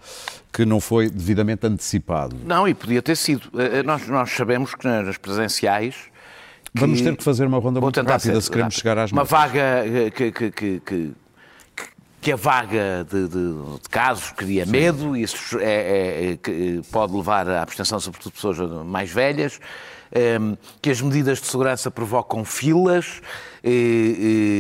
que não foi devidamente antecipado. Não, e podia ter sido. Nós, nós sabemos que nas presenciais. Que- Vamos ter que fazer uma ronda muito rápida ser se queremos rápido. chegar às Uma notas. vaga eh, que, que, que, que, que a vaga de, de- de casos cria medo, e isso é, é- é- que pode levar à abstenção, sobretudo de pessoas mais velhas. ehm, que as medidas de segurança provocam filas, eh, eh,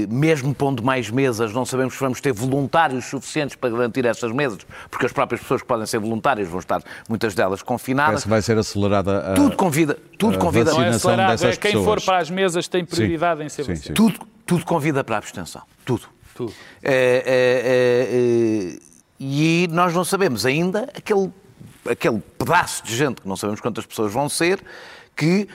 mesmo pondo mais mesas, não sabemos se vamos ter voluntários suficientes para garantir essas mesas, porque as próprias pessoas que podem ser voluntárias vão estar, muitas delas, confinadas. Parece que vai ser acelerada a, Tudo convida, tudo a convida, Não é acelerado, dessas é quem pessoas. for para as mesas tem prioridade em ser Sim, sim. tudo, tudo convida para a abstenção. Tudo. Tudo. É, é, é, é, e nós não sabemos ainda aquele, aquele pedaço de gente, que não sabemos quantas pessoas vão ser, que,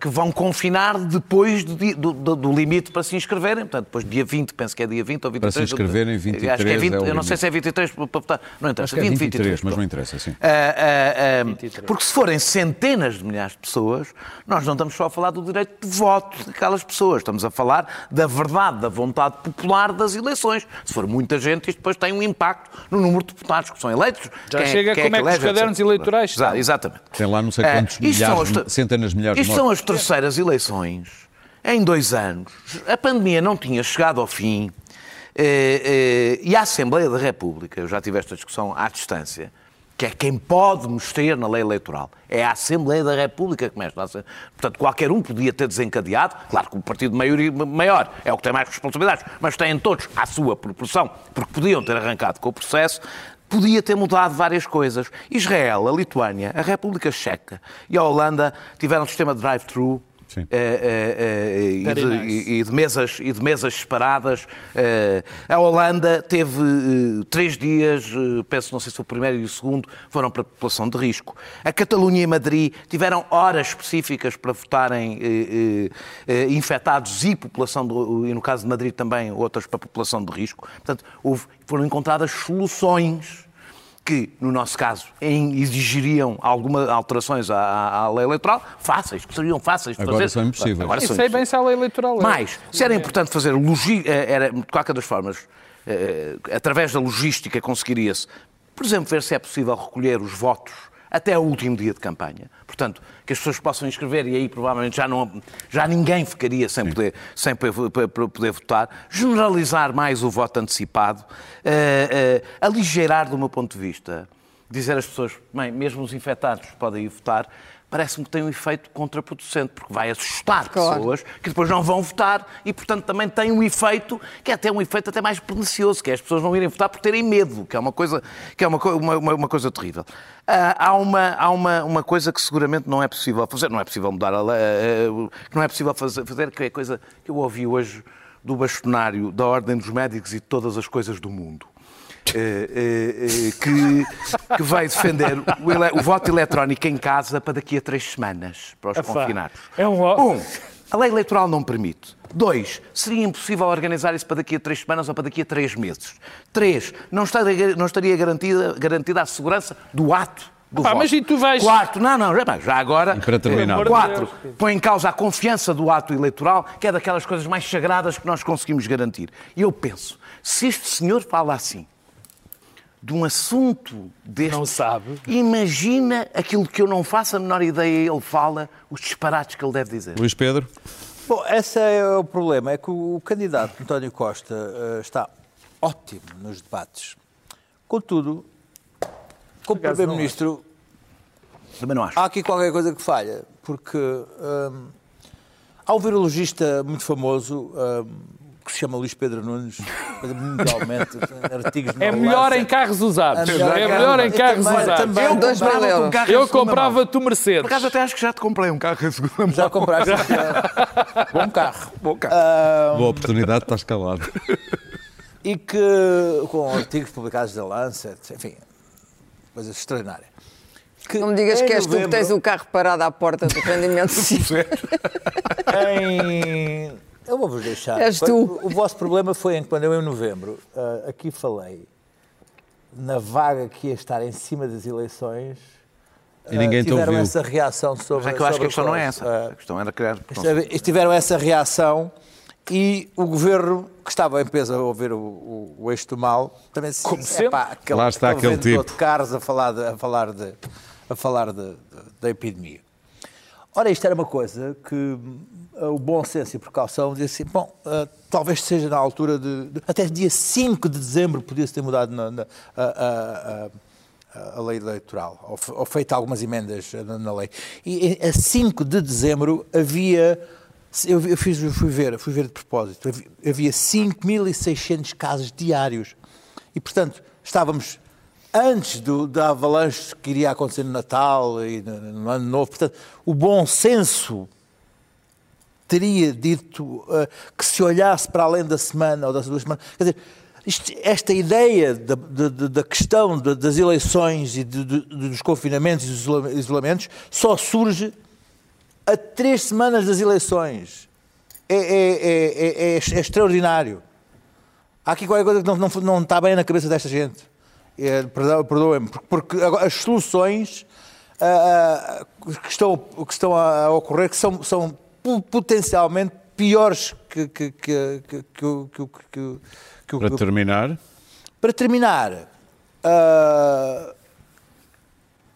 que vão confinar depois do, do- do- do limite para se inscreverem. Portanto, depois dia 20, penso que é dia 20 ou 23. Para se inscreverem, Acho que é 23 20, é o Eu não sei se é 23 para para votar. Não interessa. Acho que é 20, 23, mas não interessa, sim. Ah, ah, ah, 23. porque se forem centenas de milhares de pessoas, nós não estamos só a falar do direito de voto daquelas pessoas, estamos a falar da verdade, da vontade popular das eleições. Se for muita gente, isto depois tem um impacto no número de deputados que são eleitos. Já Quem chega como é que os elege, cadernos etc. eleitorais. Exatamente. Tem lá não sei quantos milhares, as- centenas de milhares de Isto são as terceiras eleições em dois anos. A pandemia não tinha chegado ao fim eh, eh, e a Assembleia da República, eu já tive esta discussão à distância, que é quem pode mexer na lei eleitoral. É a Assembleia da República que mexe. na Assembleia. Portanto, qualquer um podia ter desencadeado, claro que o partido maior é o que tem mais responsabilidades, mas têm todos à sua proporção, porque podiam ter arrancado com o processo, podia ter mudado várias coisas. Israel, a Lituânia, a República Checa e a Holanda tiveram um sistema drive-thru Sim. eh, eh, eh, e, de, e- de mesas, e de mesas separadas. A Holanda teve eh, três dias, eh, penso, não sei se o primeiro e o segundo, foram para a população de risco. A Catalunha e Madrid tiveram horas específicas para votarem eh, infectados e população, do, e no caso de Madrid também, outras para a população de risco. Portanto, houve- foram encontradas soluções que, no nosso caso, exigiriam algumas alterações à, à- lei eleitoral, fáceis, que seriam fáceis de Agora fazer. são impossíveis. Agora são bem se a lei eleitoral. é. mais, se era importante fazer eh, era de qualquer das formas, eh, através da logística conseguiria-se, por exemplo, ver se é possível recolher os votos até o último dia de campanha. Portanto, que as pessoas possam inscrever e aí provavelmente já, não, já ninguém ficaria sem poder, sem poder, votar. Generalizar mais o voto antecipado, eh, eh, aligeirar, do meu ponto de vista, dizer às pessoas, bem, mesmo os infectados podem ir votar, parece-me que tem um efeito contraproducente, porque vai assustar Claro. pessoas que depois não vão votar e, portanto, também tem um efeito que é até um efeito até mais pernicioso, que é as pessoas não irem votar por terem medo, que é uma coisa, que é uma, uma, uma- coisa terrível. Ah, há uma, há uma, uma coisa que seguramente não é possível fazer, não é possível mudar a lei, ah, que não é possível fazer, fazer, que é a coisa que eu ouvi hoje do bastonário da Ordem dos Médicos e de todas as coisas do mundo. Eh, eh, eh, que, que vai defender o, ele- o voto eletrónico em casa para daqui a três semanas, para os Epá, confinados. é um Um, a lei eleitoral não permite. Dois, seria impossível organizar isso para daqui a três semanas ou para daqui a três meses. Três, não estaria, não estaria garantida, garantida a segurança do ato do Pá, voto. mas e tu vais- Quarto, não, não, já, agora... E para terminar. Quatro, põe em causa a confiança do ato eleitoral, que é daquelas coisas mais sagradas que nós conseguimos garantir. E eu penso, se este senhor fala assim, de um assunto deste. Não sabe. Imagina aquilo que eu não faço a menor ideia, ele fala, os disparates que ele deve dizer. Luís Pedro? Bom, esse é o problema, é que o candidato António Costa eh, está ótimo nos debates. Contudo, como Primeiro-Ministro, Também não acho. há aqui qualquer coisa que falha, porque hum, há um virologista muito famoso hum, que se chama Luís Pedro Nunes, mundialmente, artigos É melhor Lancet. em carros usados. É É melhor melhor em carros também- usados. também- Eu Dois euros. um carro Eu comprava-te o Mercedes. Por acaso até acho que já te comprei um carro em segunda mão. Já compraste bom carro. Bom carro. Boa oportunidade, estás calado. e que com artigos publicados da Lancet, enfim, coisa extraordinária. Que Não me digas que és tu que novembro- tens o carro parado à porta do rendimento. em... Eu vou-vos deixar. És tu. O vosso problema foi em que, quando eu, em novembro, ah, aqui falei na vaga que ia estar em cima das eleições. E ninguém ah, tiveram ouviu. essa reação sobre Mas é que eu acho que a questão não é essa. Ah, A questão era criar. Eles tiveram essa reação e o governo, que estava em peso a ouvir o, o, o eixo do mal, também se Como sempre. epá, aquele, Lá está aquele tipo. de carros a falar, de, a falar, de, a falar de- de- da epidemia. Ora, isto era uma coisa que o bom senso e a precaução dizia assim, bom, ah, talvez seja na altura de, de- Até dia 5 de dezembro podia-se ter mudado na- na- a, a- a- lei eleitoral, ou, ou feita algumas emendas na, na lei. E a 5 de dezembro havia, eu, eu fiz, eu fui ver, fui ver de propósito, havia 5.600 casos diários. E, portanto, estávamos antes do, da avalanche que iria acontecer no Natal e no, no Ano Novo. Portanto, o bom senso teria dito eh, que se olhasse para além da semana ou das duas semanas. Quer dizer, isto- esta ideia da, da- da- questão da- das eleições e de- de- dos confinamentos e dos isola- isolamentos só surge a três semanas das eleições. É, é- é- é- é- é extraordinário. Há aqui qualquer coisa que não, não, não está bem na cabeça desta gente. Perdão- Perdoem-me, porque, as soluções ah, que, estão, que estão a ocorrer que são, são potencialmente piores que, que, que, que, que, o- que, que, Para terminar, para terminar, ah,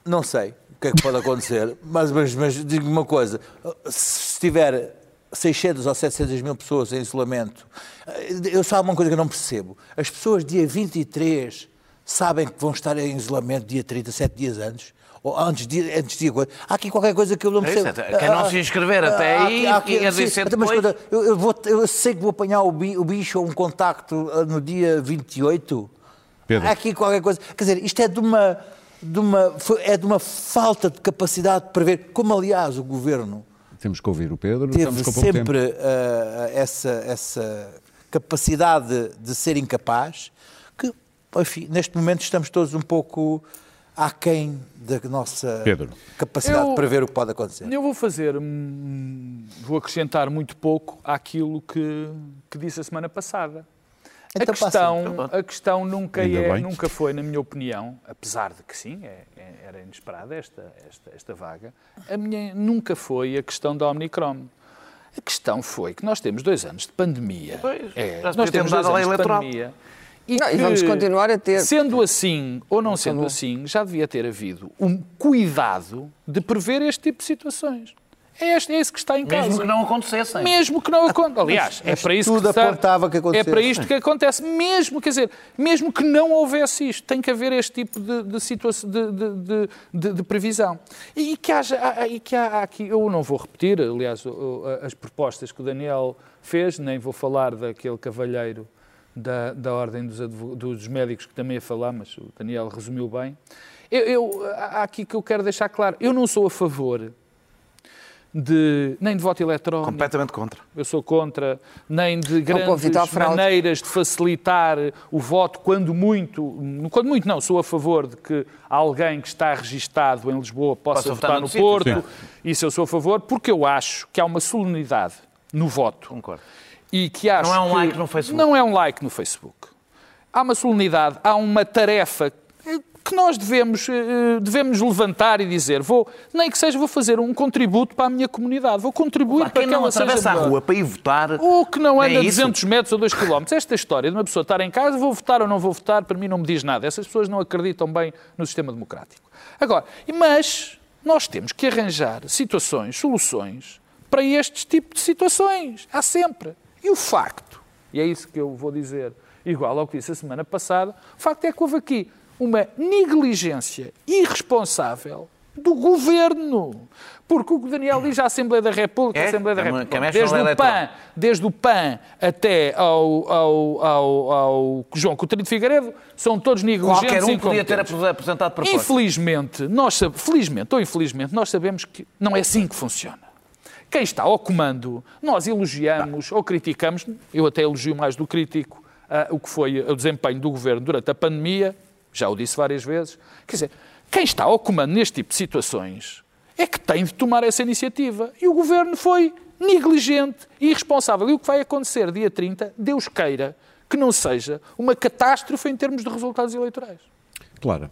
não sei o que é que pode acontecer, mas, mas, mas digo uma coisa: se tiver 600 ou 700 mil pessoas em isolamento, eu só há uma coisa que eu não percebo: as pessoas dia 23 sabem que vão estar em isolamento dia 30, 7 dias antes. Ou antes de, antes de agora. Há aqui qualquer coisa que eu não É isso, percebo. até- quem não se inscrever até há aí, há até mas depois. escuta, eu, eu vou, eu sei que vou apanhar o bi- o bicho ou um contacto ah, no dia 28. Pedro. Há aqui qualquer coisa. Quer dizer, isto é de uma, de uma, é de uma falta de capacidade de prever, como aliás o governo temos que ouvir o Pedro. teve tempo. sempre ah, essa, essa capacidade de ser incapaz, que, enfim, neste momento estamos todos um pouco aquém da nossa Pedro. capacidade Eu- de prever o que pode acontecer. Eu vou fazer, vou acrescentar muito pouco àquilo que, que disse a semana passada. Então a, questão, passa. a questão nunca, é, nunca foi, na minha opinião, apesar de que sim, é- é- era inesperada esta, esta, esta vaga, a minha nunca foi a questão da Omicron. A questão foi que nós temos dois anos de pandemia. Pois, É, nós temos dois a lei anos de eleitoral. pandemia. Não, e vamos que, continuar a ter. Sendo assim ou não sendo assim, já devia ter havido um cuidado de prever este tipo de situações. É, este, é esse que está em causa. Mesmo que não acontecessem. Mesmo que não aconteça. Aliás, é Mas para isso tudo que está- apontava que É acontecesse. para isto que acontece. Mesmo, quer dizer, mesmo que não houvesse isto, tem que haver este tipo de, de situação de, de, de- de- de previsão. E que haja, e que há aqui, eu não vou repetir, aliás, as propostas que o Daniel fez, nem vou falar daquele cavalheiro da, da Ordem dos, dos Médicos que também ia falar, mas o Daniel resumiu bem. Eu, eu- há aqui que eu quero deixar claro, eu não sou a favor de, nem de voto eletrónico, Completamente contra. eu sou contra, nem de grandes maneiras de facilitar o voto, quando muito, quando muito não, sou a favor de que alguém que está registado em Lisboa possa, Possa votar, votar no. Porto. Sim. Isso eu sou a favor, porque eu acho que há uma solenidade no voto. Concordo. E que acho Não é um like no Facebook. Não é um like no Facebook. Há uma solenidade, há uma tarefa que nós devemos, eh, devemos levantar e dizer, vou, nem que seja, vou fazer um contributo para a minha comunidade, vou contribuir Pá, para Quem que não ela seja atravessa a rua para ir votar. Ou que não é anda isso. 200 metros ou 2 km. Esta história de uma pessoa estar em casa, vou votar ou não vou votar, para mim não me diz nada. Essas pessoas não acreditam bem no sistema democrático. Agora, mas nós temos que arranjar situações, soluções para estes tipos de situações. Há sempre. E o facto, e é isso que eu vou dizer, igual ao que disse a semana passada, o facto é que houve aqui uma negligência irresponsável do governo. Porque o que Daniel diz à Assembleia da República, É, Assembleia da é República, mexe desde o PAN, desde o PAN até ao, ao, ao, ao João Coutinho de Figueiredo, são todos negligentes Qualquer um podia ter apresentado propostas. Infelizmente, nós, felizmente ou infelizmente, nós sabemos que não é assim que funciona. Quem está ao comando, nós elogiamos ou criticamos, eu até elogio mais do crítico ah, o que foi o desempenho do governo durante a pandemia, já o disse várias vezes. Quer dizer, quem está ao comando neste tipo de situações é que tem de tomar essa iniciativa. E o governo foi negligente e irresponsável. E o que vai acontecer dia 30, Deus queira que não seja uma catástrofe em termos de resultados eleitorais. Claro.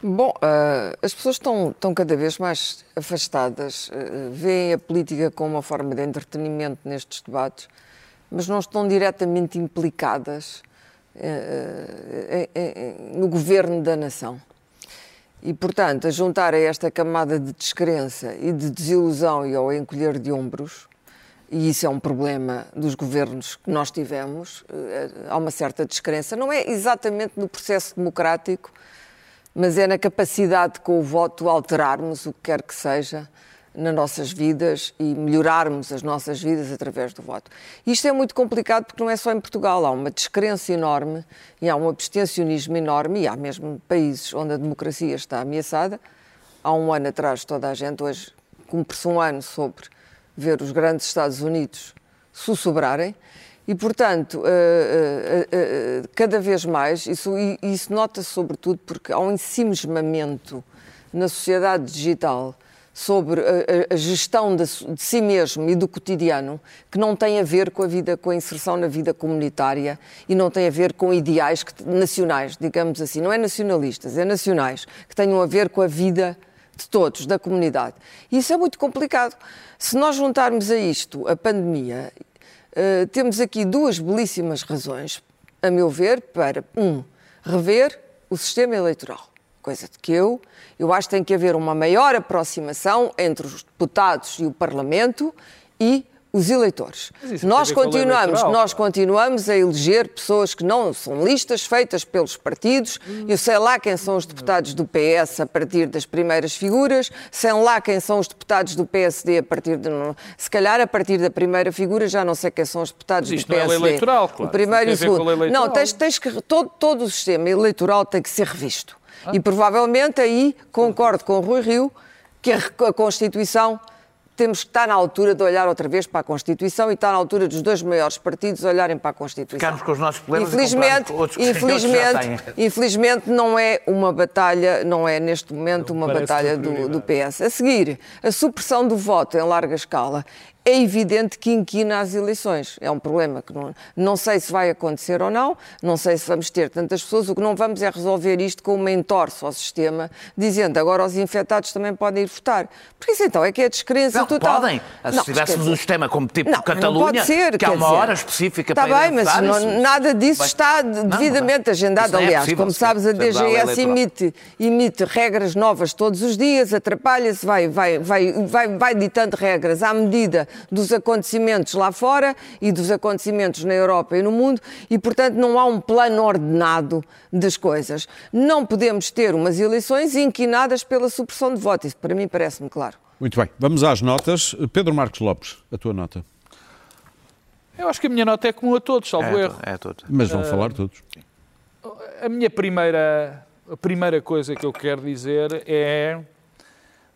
Bom, ah, as pessoas estão, estão cada vez mais afastadas, ah, veem a política como uma forma de entretenimento nestes debates, mas não estão diretamente implicadas eh, no governo da nação. E, portanto, a juntar a esta camada de descrença e de desilusão e ao encolher de ombros, e isso é um problema dos governos que nós tivemos, há uma certa descrença. Não é exatamente no processo democrático, mas é na capacidade de, com o voto alterarmos o que quer que seja nas nossas vidas e melhorarmos as nossas vidas através do voto. Isto é muito complicado porque não é só em Portugal, há uma descrença enorme e há um abstencionismo enorme e há mesmo países onde a democracia está ameaçada. Há um ano atrás toda a gente, hoje cumpre-se um ano sobre ver os grandes Estados Unidos sussurrarem e, portanto, eh, eh, eh, cada vez mais, isso, isso nota-se sobretudo porque há um ensimismamento na sociedade digital sobre a, gestão de, si mesmo e do cotidiano que não tem a ver com a vida, com a inserção na vida comunitária e não tem a ver com ideais nacionais, digamos assim, não é nacionalistas, é nacionais, que tenham a ver com a vida de todos, da comunidade. E isso é muito complicado. Se nós juntarmos a isto a pandemia, uh, temos aqui duas belíssimas razões, a meu ver, para, um, rever o sistema eleitoral coisa de que eu. Eu acho que tem que haver uma maior aproximação entre os deputados e o Parlamento e os eleitores. Nós continuamos, nós continuamos a eleger pessoas que não são listas feitas pelos partidos. Eu sei lá quem são os deputados do PS a partir das primeiras figuras, sei lá quem são os deputados do PSD a partir de se calhar a partir da primeira figura já não sei quem são os deputados Mas do PSD. Não é eleitoral, claro. O primeiro e o segundo. Não, tens, tens que todo, todo o sistema eleitoral tem que ser revisto. Ah. E provavelmente aí concordo com o Rui Rio que a Constituição temos que estar na altura de olhar outra vez para a Constituição e estar na altura dos dois maiores partidos olharem para a Constituição. Ficarmos com os nossos problemas infelizmente, e infelizmente, infelizmente não é uma batalha, não é neste momento uma batalha do, do PS. A seguir, a supressão do voto em larga escala é evidente que inquina as eleições. É um problema que não, não sei se vai acontecer ou não, não sei se vamos ter tantas pessoas. O que não vamos é resolver isto com uma entorse ao sistema, dizendo agora os infectados também podem ir votar. Porque isso então é que é descrença não, total. podem. Se tivéssemos um sistema como tipo não, Catalunha, não pode ser, que há uma dizer, hora específica está para bem, mas não, nada disso está devidamente agendado. É Aliás, é como sabes, a DGS emite, emite regras novas todos os dias, atrapalha-se, vai, vai, vai, vai, vai ditando regras à medida dos acontecimentos lá fora e dos acontecimentos na Europa e no mundo e, portanto, não há um plano ordenado das coisas. Não podemos ter umas eleições inquinadas pela supressão de voto. Isso para mim parece-me claro. Muito bem, vamos às notas. Pedro Marcos Lopes, a tua nota. Eu acho que a minha nota é comum a todos, salvo é, erro. É a todos. Mas vão uh, falar todos. A minha primeira, a primeira coisa que eu quero dizer é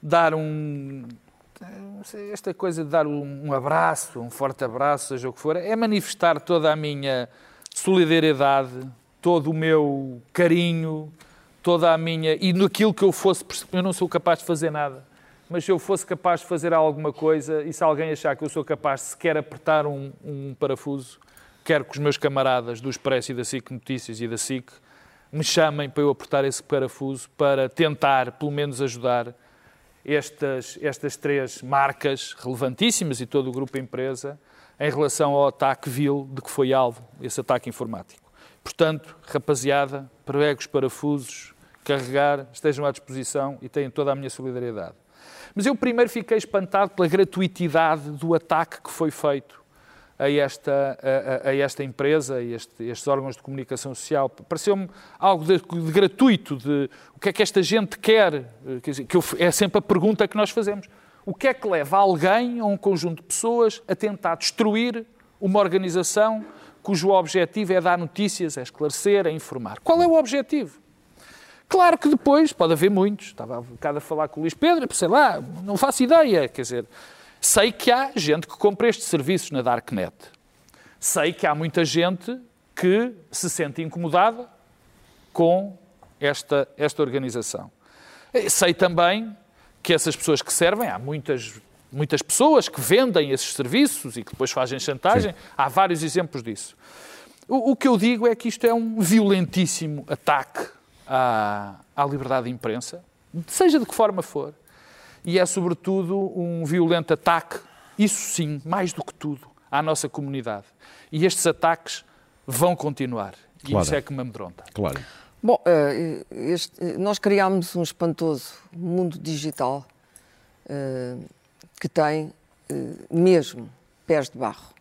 dar um esta coisa de dar um abraço, um forte abraço, seja o que for, é manifestar toda a minha solidariedade, todo o meu carinho, toda a minha. e naquilo que eu fosse. Eu não sou capaz de fazer nada, mas se eu fosse capaz de fazer alguma coisa e se alguém achar que eu sou capaz de sequer apertar um, um parafuso, quero que os meus camaradas do Expresso e da SIC Notícias e da SIC me chamem para eu apertar esse parafuso para tentar, pelo menos, ajudar estas, estas três marcas relevantíssimas e todo o grupo empresa em relação ao ataque vil de que foi alvo esse ataque informático. Portanto, rapaziada, pregue os parafusos, carregar, estejam à disposição e tenham toda a minha solidariedade. Mas eu primeiro fiquei espantado pela gratuitidade do ataque que foi feito a esta, a, a esta empresa, a este, estes órgãos de comunicação social. Pareceu-me algo de, de, gratuito, de o que é que esta gente quer, quer dizer, que eu, é sempre a pergunta que nós fazemos. O que é que leva alguém ou um conjunto de pessoas a tentar destruir uma organização cujo objetivo é dar notícias, é esclarecer, é informar? Qual é o objetivo? Claro que depois pode haver muitos. Estava um bocado a falar com o Luís Pedro, sei lá, não faço ideia. Quer dizer, Sei que há gente que compra estes serviços na Darknet. Sei que há muita gente que se sente incomodada com esta, esta organização. Sei também que essas pessoas que servem, há muitas, muitas pessoas que vendem esses serviços e que depois fazem chantagem, Sim. há vários exemplos disso. O, o, que eu digo é que isto é um violentíssimo ataque à, à liberdade de imprensa, seja de que forma for e é, sobretudo, um violento ataque, isso sim, mais do que tudo, à nossa comunidade. E estes ataques vão continuar. E claro. isso é que me amedronta. Claro. Bom, eh, este, nós criámos um espantoso mundo digital uh, que tem uh, mesmo pés de barro.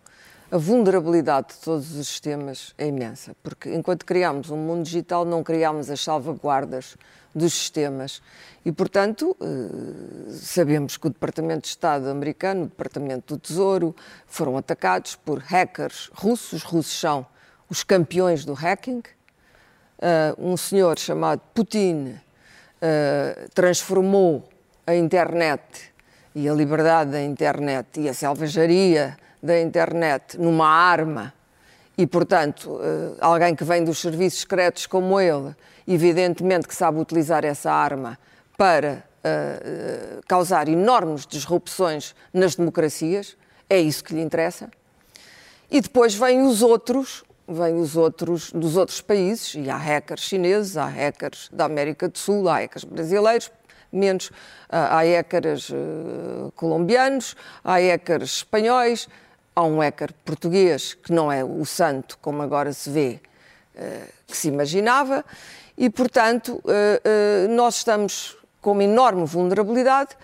A vulnerabilidade de todos os sistemas é imensa, porque enquanto criámos um mundo digital, não criámos as salvaguardas dos sistemas. E, portanto, eh, sabemos que o Departamento de Estado americano, o Departamento do Tesouro, foram atacados por hackers russos. Os russos são os campeões do hacking. Eh, um senhor chamado Putin eh, transformou a internet e a liberdade da internet e a selvageria da internet numa arma e, portanto, alguém que vem dos serviços secretos como ele, evidentemente que sabe utilizar essa arma para uh, causar enormes disrupções nas democracias, é isso que lhe interessa. E depois vêm os outros, vêm os outros dos outros países, e há hackers chineses, há hackers da América do Sul, há hackers brasileiros, menos, há hackers uh, colombianos, há hackers espanhóis, há um hacker português que não é o santo, como agora se vê, que se imaginava, e portanto nós estamos com uma enorme vulnerabilidade,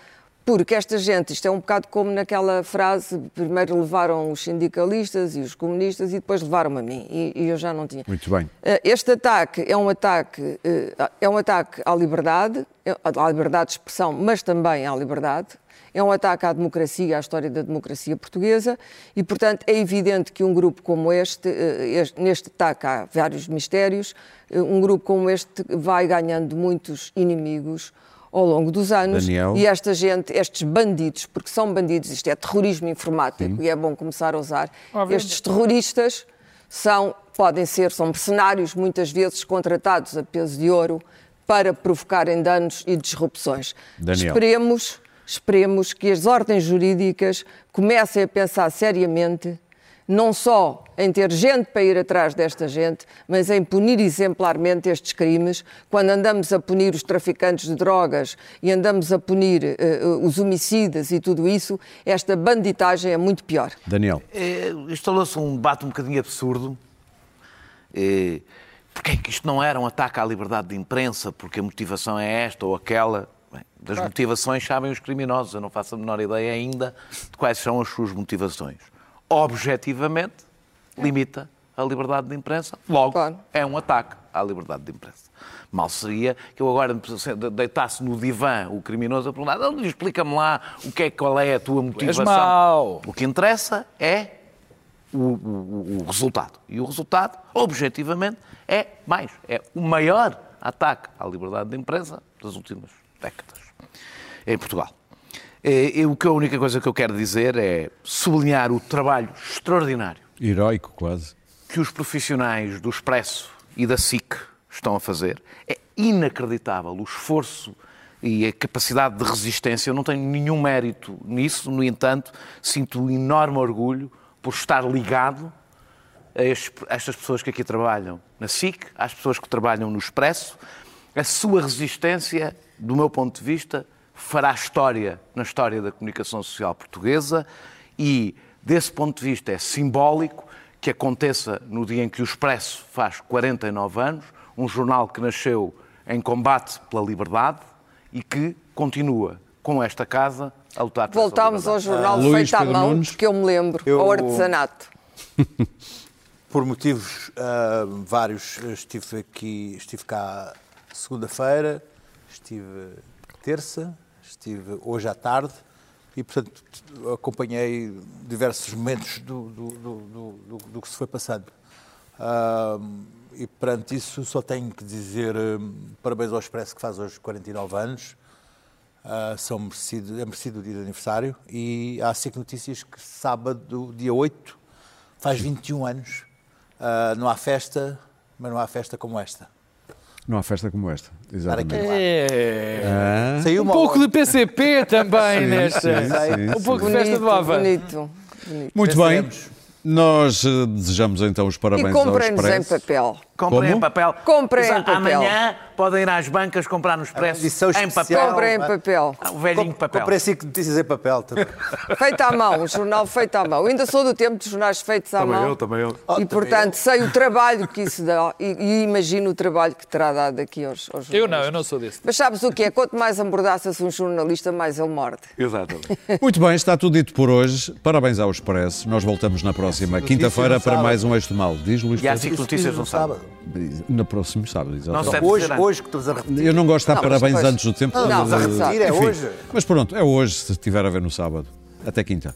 porque esta gente, isto é um bocado como naquela frase, primeiro levaram os sindicalistas e os comunistas e depois levaram-me a mim, e, e, eu já não tinha. Muito bem. Eh, este ataque é um ataque, eh, é um ataque à liberdade, é, à liberdade de expressão, mas também à liberdade. É um ataque à democracia, à história da democracia portuguesa e, portanto, é evidente que um grupo como este, eh, neste ataque há vários mistérios, um grupo como este vai ganhando muitos inimigos, ao longo dos anos. Daniel. E esta gente, estes bandidos, porque são bandidos, isto é terrorismo informático Sim. e é bom começar a usar, estes terroristas são, podem ser, são mercenários, muitas vezes contratados a peso de ouro para provocarem danos e disrupções. Daniel. Esperemos, esperemos que as ordens jurídicas comecem a pensar seriamente não só em ter gente para ir atrás desta gente, mas em punir exemplarmente estes crimes. Quando andamos a punir os traficantes de drogas e andamos a punir uh, os homicidas e tudo isso, esta banditagem é muito pior. Daniel. É, Instalou-se um debate um bocadinho absurdo. É, porque é que isto não era um ataque à liberdade de imprensa? Porque a motivação é esta ou aquela? Bem, das motivações sabem os criminosos. Eu não faço a menor ideia ainda de quais são as suas motivações objetivamente, limita a liberdade de imprensa. Logo, claro. é um ataque à liberdade de imprensa. Mal seria que eu agora deitasse no divã o criminoso a perguntar, explica-me lá o que é, qual é a tua motivação. O que interessa é o, o, o, resultado. E o resultado, objetivamente, é mais, é o maior ataque à liberdade de imprensa das últimas décadas em Portugal. É, o que a única coisa que eu quero dizer é sublinhar o trabalho extraordinário. Heroico, quase. Que os profissionais do Expresso e da SIC estão a fazer. É inacreditável o esforço e a capacidade de resistência. Eu não tenho nenhum mérito nisso, no entanto, sinto um enorme orgulho por estar ligado a, estas pessoas que aqui trabalham na SIC, às pessoas que trabalham no Expresso. A sua resistência, do meu ponto de vista, fará história na história da comunicação social portuguesa e, desse ponto de vista, é simbólico que aconteça no dia em que o Expresso faz 49 anos, um jornal que nasceu em combate pela liberdade e que continua com esta casa a lutar pela Voltámos ao jornal uh, feito à mão, Nunes. porque eu me lembro, eu... ao artesanato. Por motivos uh, vários, estive aqui, estive cá segunda-feira, estive terça, estive hoje à tarde e, portanto, acompanhei diversos momentos do, do, do, do que se foi passando. E perante isso só tenho que dizer um, parabéns ao Expresso que faz hoje 49 anos. Uh, são merecido, é merecido o dia de aniversário e há cinco notícias que sábado, dia 8, faz 21 anos. Uh, não há festa, mas não há festa como esta. Não há festa como esta, exatamente. É. Ah. um pouco de PCP também sim, nesta. Sim, sim, um pouco de festa do Havana. Bonito, bonito. Muito bem. Nós eh, desejamos então os parabéns e ao Expresso. em papel. Comprem Como? em papel. Comprem em papel. Amanhã podem ir às bancas comprar nos preços em papel. Comprem em papel. Ah, O velhinho papel. Comprei cinco notícias em papel também. Feito à mão, um jornal feito à mão. Eu ainda sou do tempo dos jornais feitos à mão. também eu. E, portanto, sei o trabalho que isso dá e, e imagino o trabalho que terá dado aqui aos, aos Eu não, eu não sou desse. Mas sabes o que é? Quanto mais ambordaça-se um jornalista, mais ele morde. Exatamente. Muito bem, está tudo dito por hoje. Parabéns ao Expresso. Nós voltamos na próxima quinta-feira para sábado. mais um Eixo Mal. Diz Luís E cinco notícias no sábado. Na próxima sábado, exatamente. Não, hoje, hoje que estamos a repetir. Eu não gosto de dar parabéns antes do tempo. Não, não, a eh, repetir é hoje. Mas pronto, é hoje, se estiver a ver no sábado. Até quinta.